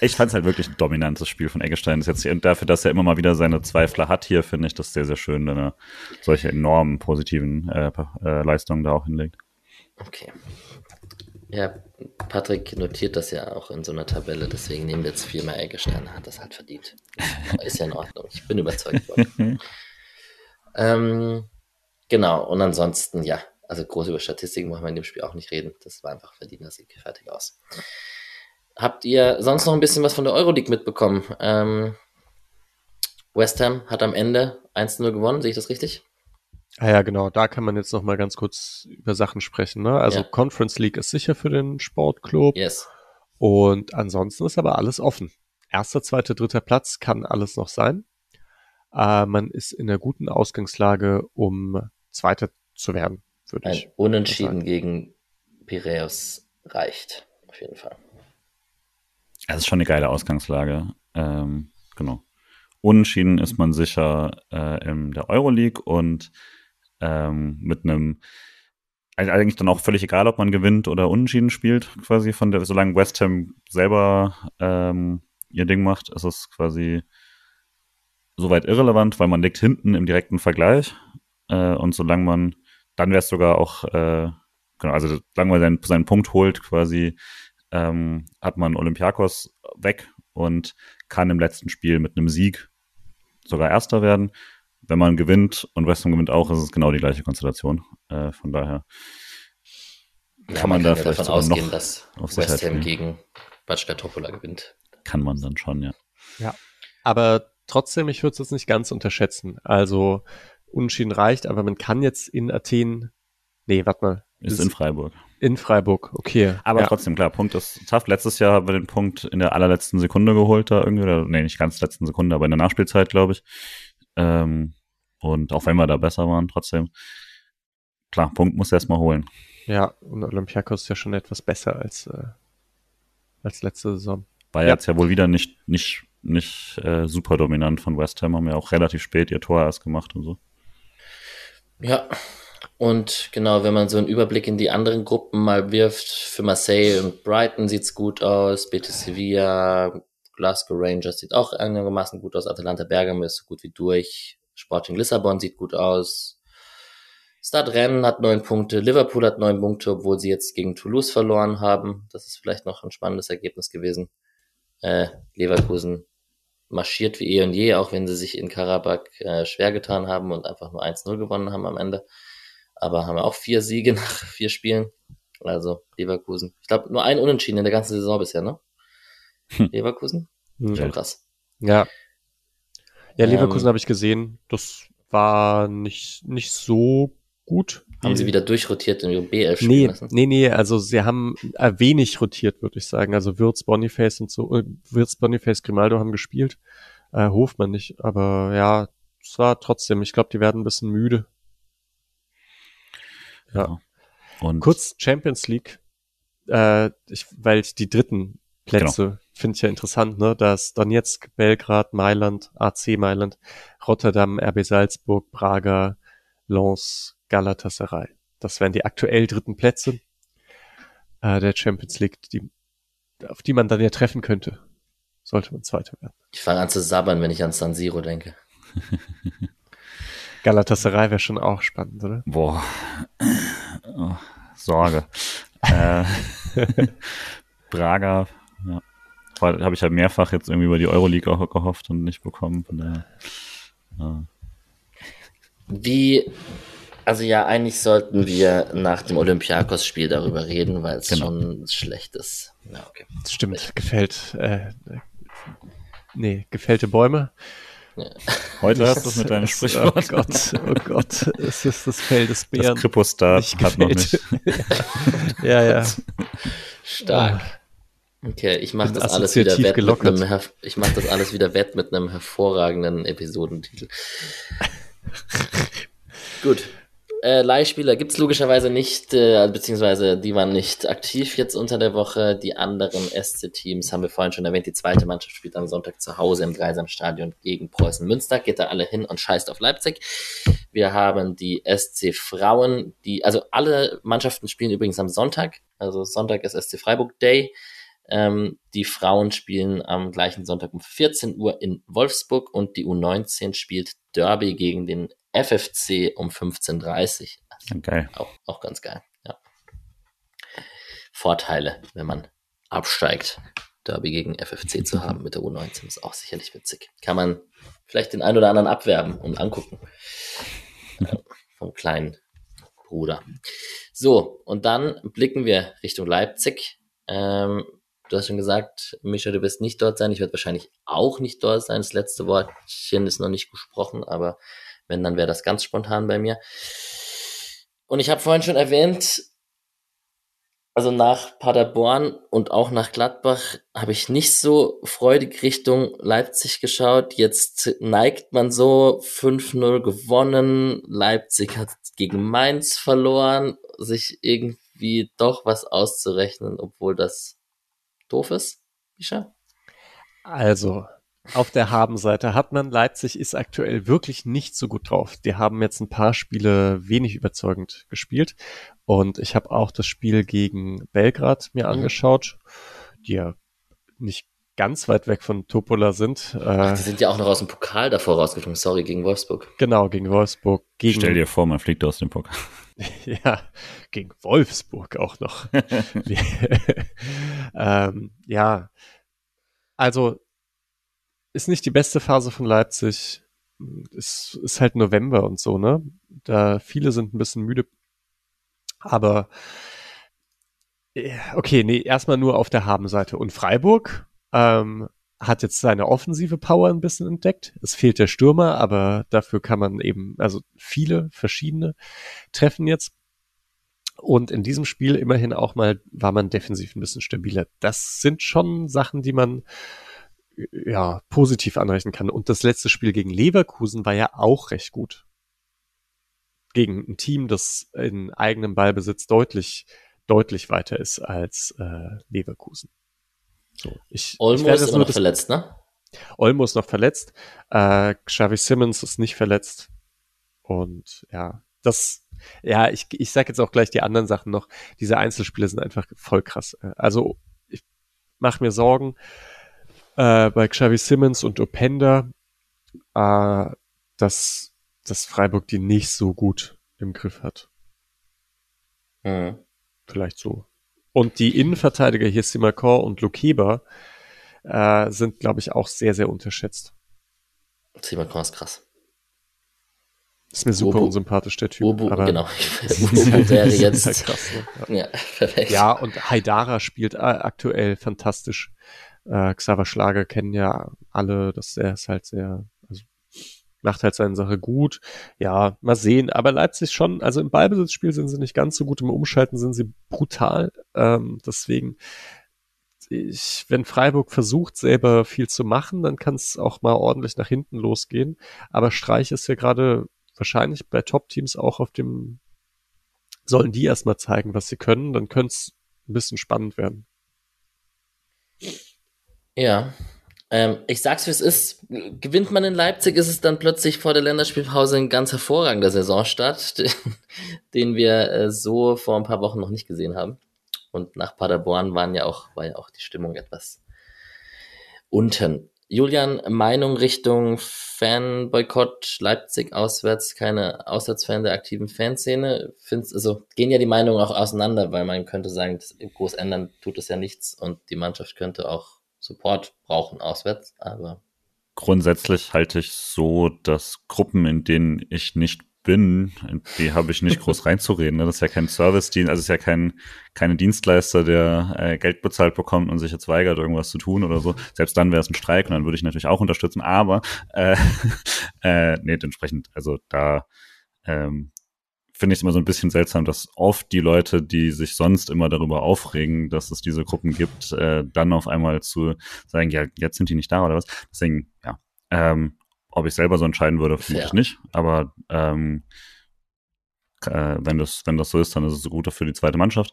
ich fand es halt wirklich ein dominantes Spiel von Eggestein. Ist jetzt und dafür, dass er immer mal wieder seine Zweifler hat hier, finde ich das sehr, sehr schön, wenn er solche enormen positiven äh, äh, Leistungen da auch hinlegt. Okay. Ja, Patrick notiert das ja auch in so einer Tabelle, deswegen nehmen wir jetzt viermal Eggestein, hat das halt verdient. Ist ja in Ordnung, ich bin überzeugt worden. ähm, genau, und ansonsten, ja, also groß über Statistiken wollen wir in dem Spiel auch nicht reden. Das war einfach verdiener Sieg, fertig aus. Habt ihr sonst noch ein bisschen was von der Euroleague mitbekommen? Ähm, West Ham hat am Ende 1-0 gewonnen, sehe ich das richtig? Ah ja, genau, da kann man jetzt noch mal ganz kurz über Sachen sprechen. Ne? Also ja. Conference League ist sicher für den Sportclub. Yes. Und ansonsten ist aber alles offen. Erster, zweiter, dritter Platz kann alles noch sein. Äh, man ist in einer guten Ausgangslage, um Zweiter zu werden, würde ich. Ein Unentschieden gegen Piraeus reicht, auf jeden Fall. Das ist schon eine geile Ausgangslage. Ähm, genau. Unentschieden ist man sicher äh, in der Euroleague und ähm, mit einem eigentlich dann auch völlig egal, ob man gewinnt oder unentschieden spielt, quasi von der, solange West Ham selber ähm, ihr Ding macht, ist es quasi soweit irrelevant, weil man liegt hinten im direkten Vergleich. Äh, und solange man, dann wäre es sogar auch, äh, genau, also solange man seinen, seinen Punkt holt, quasi, ähm, hat man Olympiakos weg und kann im letzten Spiel mit einem Sieg sogar Erster werden wenn man gewinnt und West Ham gewinnt auch, ist es genau die gleiche Konstellation. Äh, von daher kann, ja, man, man, da kann vielleicht davon ausgehen, noch dass West Ham gegen Batschka Topola gewinnt. Kann man dann schon, ja. Ja, aber trotzdem, ich würde es jetzt nicht ganz unterschätzen. Also Unentschieden reicht, aber man kann jetzt in Athen, nee, warte mal. Ist, ist in Freiburg. In Freiburg, okay. Aber ja. trotzdem, klar, Punkt ist tough. Letztes Jahr haben wir den Punkt in der allerletzten Sekunde geholt da irgendwie, oder nee, nicht ganz letzten Sekunde, aber in der Nachspielzeit, glaube ich. Ähm, und auch wenn wir da besser waren, trotzdem, klar, Punkt muss erstmal holen. Ja, und Olympiakos ist ja schon etwas besser als, äh, als letzte Saison. War ja. jetzt ja wohl wieder nicht, nicht, nicht äh, super dominant von West Ham, haben ja auch relativ spät ihr Tor erst gemacht und so. Ja, und genau, wenn man so einen Überblick in die anderen Gruppen mal wirft, für Marseille und Brighton sieht's gut aus, Betis Sevilla, Glasgow Rangers sieht auch einigermaßen gut aus, Atalanta Bergamo ist so gut wie durch, Sporting Lissabon sieht gut aus. Stade Rennes hat neun Punkte, Liverpool hat neun Punkte, obwohl sie jetzt gegen Toulouse verloren haben. Das ist vielleicht noch ein spannendes Ergebnis gewesen. Äh, Leverkusen marschiert wie eh und je, auch wenn sie sich in Karabakh äh, schwer getan haben und einfach nur 1-0 gewonnen haben am Ende. Aber haben auch vier Siege nach vier Spielen. Also Leverkusen. Ich glaube, nur ein Unentschieden in der ganzen Saison bisher, ne? Hm. Leverkusen? Hm. Schon krass. Ja, ja, Leverkusen ähm, habe ich gesehen. Das war nicht, nicht so gut. Haben sie wieder durchrotiert in ihrem B11 spielen nee, lassen? Nee, nee, also sie haben äh, wenig rotiert, würde ich sagen. Also Würz, Boniface und so, äh, Würz, Boniface, Grimaldo haben gespielt. Äh, Hofmann nicht, aber ja, es war trotzdem, ich glaube, die werden ein bisschen müde. Ja. Und Kurz Champions League, äh, ich, weil ich die dritten Plätze genau finde ich ja interessant, ne, dass Donetsk, Belgrad, Mailand, AC Mailand, Rotterdam, RB Salzburg, Praga, Lens, Galatasaray. Das wären die aktuell dritten Plätze äh, der Champions League, die, auf die man dann ja treffen könnte, sollte man Zweiter werden. Ich fange an zu sabbern, wenn ich an San Siro denke. Galatasaray wäre schon auch spannend, oder? Boah. Sorge. äh, Braga, ja. Habe ich halt mehrfach jetzt irgendwie über die Euroleague auch gehofft und nicht bekommen. Von daher, ja. Wie, also ja, eigentlich sollten wir nach dem Olympiakos-Spiel darüber reden, weil es genau. schon schlecht ist. Ja, okay. Das stimmt, gefällt, äh, nee, gefällte Bäume. Heute hast du es mit deinem Sprichwort. Oh Gott, oh Gott, es ist das Fell des Bären. Das Kripostar hat noch nicht. ja, ja. Stark. Okay, ich mache das alles wieder wett mit einem, ich mache das alles wieder wett mit einem hervorragenden Episodentitel. Gut. Äh, Leihspieler gibt's logischerweise nicht, äh, beziehungsweise die waren nicht aktiv jetzt unter der Woche. Die anderen SC-Teams haben wir vorhin schon erwähnt. Die zweite Mannschaft spielt am Sonntag zu Hause im Dreisamstadion gegen Preußen Münster. Geht da alle hin und scheißt auf Leipzig. Wir haben die SC Frauen, die, also alle Mannschaften spielen übrigens am Sonntag. Also Sonntag ist SC Freiburg Day. Ähm, die Frauen spielen am gleichen Sonntag um 14 Uhr in Wolfsburg und die U19 spielt Derby gegen den FFC um 15.30 Uhr. Geil. Auch, auch ganz geil, ja. Vorteile, wenn man absteigt, Derby gegen FFC zu haben mit der U19, ist auch sicherlich witzig. Kann man vielleicht den einen oder anderen abwerben und angucken. Vom kleinen Bruder. So, und dann blicken wir Richtung Leipzig. Ähm, du hast schon gesagt, Mischa, du wirst nicht dort sein. Ich werde wahrscheinlich auch nicht dort sein. Das letzte Wortchen ist noch nicht gesprochen, aber wenn, dann wäre das ganz spontan bei mir. Und ich habe vorhin schon erwähnt, also nach Paderborn und auch nach Gladbach habe ich nicht so freudig Richtung Leipzig geschaut. Jetzt neigt man so 5-0 gewonnen. Leipzig hat gegen Mainz verloren, sich irgendwie doch was auszurechnen, obwohl das doof ist, Misha? Also, auf der Habenseite hat man. Leipzig ist aktuell wirklich nicht so gut drauf. Die haben jetzt ein paar Spiele wenig überzeugend gespielt. Und ich habe auch das Spiel gegen Belgrad mir mhm. angeschaut, die ja nicht ganz weit weg von Topola sind. Ach, die sind ja auch noch aus dem Pokal davor rausgeflogen. Sorry, gegen Wolfsburg. Genau, gegen Wolfsburg. Gegen, Stell dir vor, man fliegt aus dem Pokal. ja, gegen Wolfsburg auch noch. ähm, ja, also ist nicht die beste Phase von Leipzig. Es ist halt November und so, ne? Da viele sind ein bisschen müde. Aber okay, nee, erstmal nur auf der Habenseite. Und Freiburg ähm, hat jetzt seine offensive Power ein bisschen entdeckt. Es fehlt der Stürmer, aber dafür kann man eben, also viele verschiedene treffen jetzt. Und in diesem Spiel immerhin auch mal war man defensiv ein bisschen stabiler. Das sind schon Sachen, die man ja, positiv anrechnen kann. Und das letzte Spiel gegen Leverkusen war ja auch recht gut. Gegen ein Team, das in eigenem Ballbesitz deutlich, deutlich weiter ist als äh, Leverkusen. So, ich, Olmo ich ist immer noch verletzt, ne? Olmo ist noch verletzt. Äh, Xavi Simmons ist nicht verletzt. Und ja, das, ja, ich, ich sag jetzt auch gleich die anderen Sachen noch. Diese Einzelspiele sind einfach voll krass. Also, ich mache mir Sorgen äh, bei Xavi Simmons und Openda, äh, dass, dass Freiburg die nicht so gut im Griff hat. Mhm. Vielleicht so. Und die Innenverteidiger hier Simakor und Lukeba äh, sind, glaube ich, auch sehr, sehr unterschätzt. Simakor ist krass. Ist mir super Ubu, unsympathisch, der Typ. Ubu, aber genau. Ubu wäre jetzt. krass, ne? ja. ja, perfekt. Ja, und Haidara spielt äh, aktuell fantastisch. Äh, Xaver Schlager kennen ja alle, dass er ist halt sehr, macht halt seine Sache gut. Ja, mal sehen. Aber Leipzig schon, also im Ballbesitzspiel sind sie nicht ganz so gut, im Umschalten sind sie brutal. Ähm, deswegen, ich, wenn Freiburg versucht, selber viel zu machen, dann kann es auch mal ordentlich nach hinten losgehen. Aber Streich ist ja gerade wahrscheinlich bei Top-Teams auch auf dem, sollen die erstmal zeigen, was sie können, dann könnte es ein bisschen spannend werden. Ja. Ähm, ich sag's wie es ist. Gewinnt man in Leipzig, ist es dann plötzlich vor der Länderspielpause ein ganz hervorragender Saisonstart, den, den wir äh, so vor ein paar Wochen noch nicht gesehen haben. Und nach Paderborn waren ja auch, war ja auch die Stimmung etwas unten. Julian, Meinung Richtung Fanboykott, Leipzig auswärts, keine Auswärtsfan der aktiven Fanszene. Findest, also gehen ja die Meinungen auch auseinander, weil man könnte sagen, groß ändern tut es ja nichts und die Mannschaft könnte auch Support brauchen auswärts, aber. Grundsätzlich halte ich so, dass Gruppen, in denen ich nicht bin, die habe ich nicht groß reinzureden. Ne? Das ist ja kein Service-Dienst, also ist ja kein keine Dienstleister, der äh, Geld bezahlt bekommt und sich jetzt weigert, irgendwas zu tun oder so. Selbst dann wäre es ein Streik und dann würde ich natürlich auch unterstützen. Aber äh, äh, nee, entsprechend, also da ähm, finde ich es immer so ein bisschen seltsam, dass oft die Leute, die sich sonst immer darüber aufregen, dass es diese Gruppen gibt, äh, dann auf einmal zu sagen, ja, jetzt sind die nicht da oder was. Deswegen, ja, ähm, ob ich selber so entscheiden würde, finde ich nicht. Aber ähm, äh, wenn, das, wenn das so ist, dann ist es so gut für die zweite Mannschaft.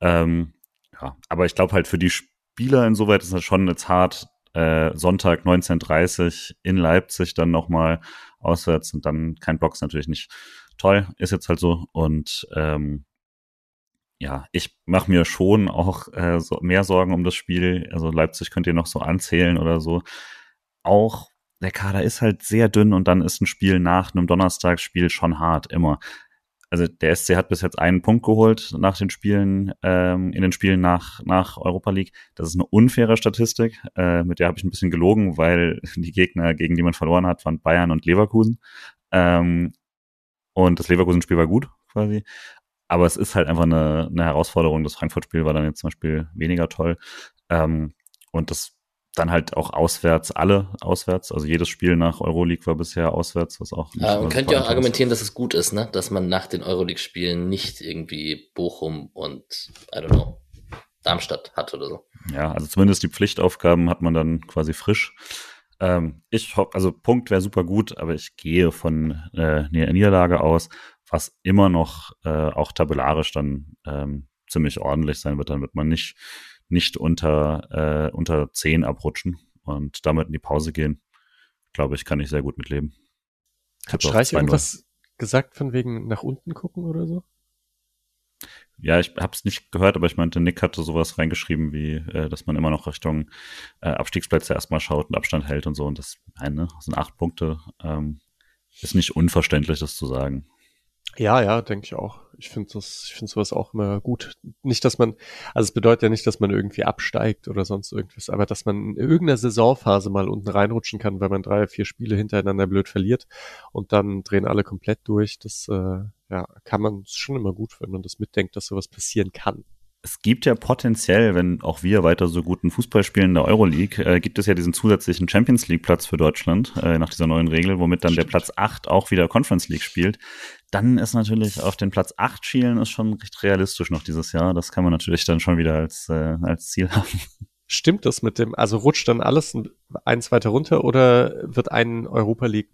Ähm, ja, aber ich glaube halt für die Spieler insoweit ist es schon jetzt hart, äh, Sonntag 19.30 in Leipzig dann nochmal auswärts und dann kein Box natürlich nicht toll, ist jetzt halt so. Und ähm, ja, ich mache mir schon auch äh, so mehr Sorgen um das Spiel. Also Leipzig könnt ihr noch so anzählen oder so. Auch der Kader ist halt sehr dünn und dann ist ein Spiel nach einem Donnerstagsspiel schon hart, immer. Also der SC hat bis jetzt einen Punkt geholt nach den Spielen, ähm, in den Spielen nach, nach Europa League. Das ist eine unfaire Statistik, äh, mit der habe ich ein bisschen gelogen, weil die Gegner, gegen die man verloren hat, waren Bayern und Leverkusen. Ähm, und das Leverkusen-Spiel war gut, quasi. Aber es ist halt einfach eine, eine Herausforderung. Das Frankfurt-Spiel war dann jetzt zum Beispiel weniger toll. Ähm, und das dann halt auch auswärts, alle auswärts. Also jedes Spiel nach Euroleague war bisher auswärts, was auch. Ja, man könnte ja auch argumentieren, dass es gut ist, ne? dass man nach den Euroleague-Spielen nicht irgendwie Bochum und, I don't know, Darmstadt hat oder so. Ja, also zumindest die Pflichtaufgaben hat man dann quasi frisch. Ähm, ich hoffe, also Punkt wäre super gut, aber ich gehe von äh, Niederlage aus, was immer noch äh, auch tabellarisch dann ähm, ziemlich ordentlich sein wird. Dann wird man nicht nicht unter, äh, unter 10 abrutschen und damit in die Pause gehen, glaube ich, kann ich sehr gut mitleben. Hat Streich irgendwas gesagt von wegen nach unten gucken oder so? Ja, ich habe es nicht gehört, aber ich meinte, Nick hatte sowas reingeschrieben, wie, äh, dass man immer noch Richtung äh, Abstiegsplätze erstmal schaut und Abstand hält und so. Und das, nein, ne, das sind acht Punkte. Ähm, ist nicht unverständlich, das zu sagen. Ja, ja, denke ich auch. Ich finde das, ich finde sowas auch immer gut. Nicht, dass man, also es bedeutet ja nicht, dass man irgendwie absteigt oder sonst irgendwas, aber dass man in irgendeiner Saisonphase mal unten reinrutschen kann, weil man drei, vier Spiele hintereinander blöd verliert und dann drehen alle komplett durch. Das, äh, ja, kann man schon immer gut, wenn man das mitdenkt, dass sowas passieren kann es gibt ja potenziell, wenn auch wir weiter so guten Fußball spielen in der Euroleague, äh, gibt es ja diesen zusätzlichen Champions League Platz für Deutschland äh, nach dieser neuen Regel, womit dann Stimmt. der Platz 8 auch wieder Conference League spielt. Dann ist natürlich auf den Platz 8 schielen ist schon recht realistisch noch dieses Jahr. Das kann man natürlich dann schon wieder als, äh, als Ziel haben. Stimmt das mit dem, also rutscht dann alles eins weiter runter oder wird ein Europa League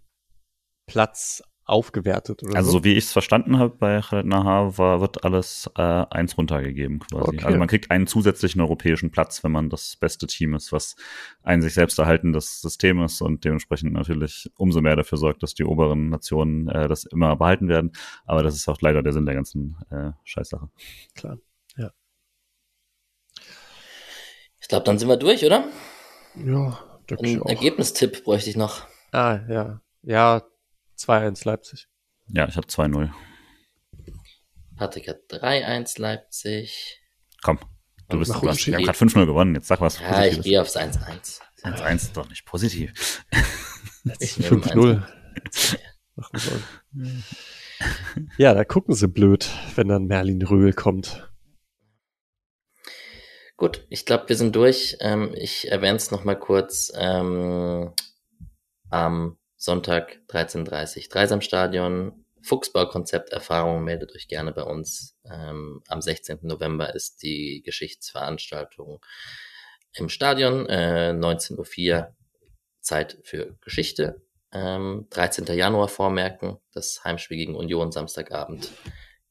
Platz aufgewertet oder Also so, so wie ich es verstanden habe bei Khaled Nahar, war, wird alles äh, eins runtergegeben quasi. Okay. Also man kriegt einen zusätzlichen europäischen Platz, wenn man das beste Team ist, was ein sich selbst erhaltendes System ist und dementsprechend natürlich umso mehr dafür sorgt, dass die oberen Nationen äh, das immer behalten werden. Aber das ist auch leider der Sinn der ganzen äh, Scheißsache. Klar, ja. Ich glaube, dann sind wir durch, oder? Ja, denke ich auch. Ergebnistipp bräuchte ich noch. Ah, ja. Ja, 2-1 Leipzig. Ja, ich habe 2-0. Patrick hat 3-1 Leipzig. Komm, du bist du hast, wir haben gerade 5-0 gewonnen. Jetzt sag was. Ja, Positives. ich gehe aufs 1-1. 1-1 ist doch nicht positiv. 5-0. ja, da gucken sie blöd, wenn dann Merlin Röhl kommt. Gut, ich glaube, wir sind durch. Ähm, ich erwähne es nochmal kurz. Ähm, am Sonntag 13.30 Dreisamstadion. Fuchsbaukonzepterfahrung, meldet euch gerne bei uns. Ähm, am 16. November ist die Geschichtsveranstaltung im Stadion, äh, 19.04 Uhr Zeit für Geschichte. Ähm, 13. Januar vormerken, das Heimspiel gegen Union Samstagabend.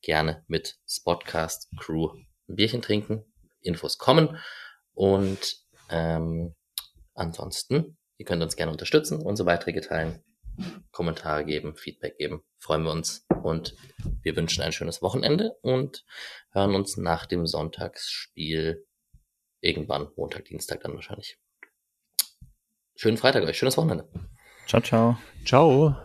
Gerne mit Spotcast Crew ein Bierchen trinken. Infos kommen. Und ähm, ansonsten Ihr könnt uns gerne unterstützen, unsere Beiträge teilen, Kommentare geben, Feedback geben. Freuen wir uns und wir wünschen ein schönes Wochenende und hören uns nach dem Sonntagsspiel irgendwann, Montag, Dienstag dann wahrscheinlich. schönen Freitag euch, schönes Wochenende. Ciao, ciao. Ciao.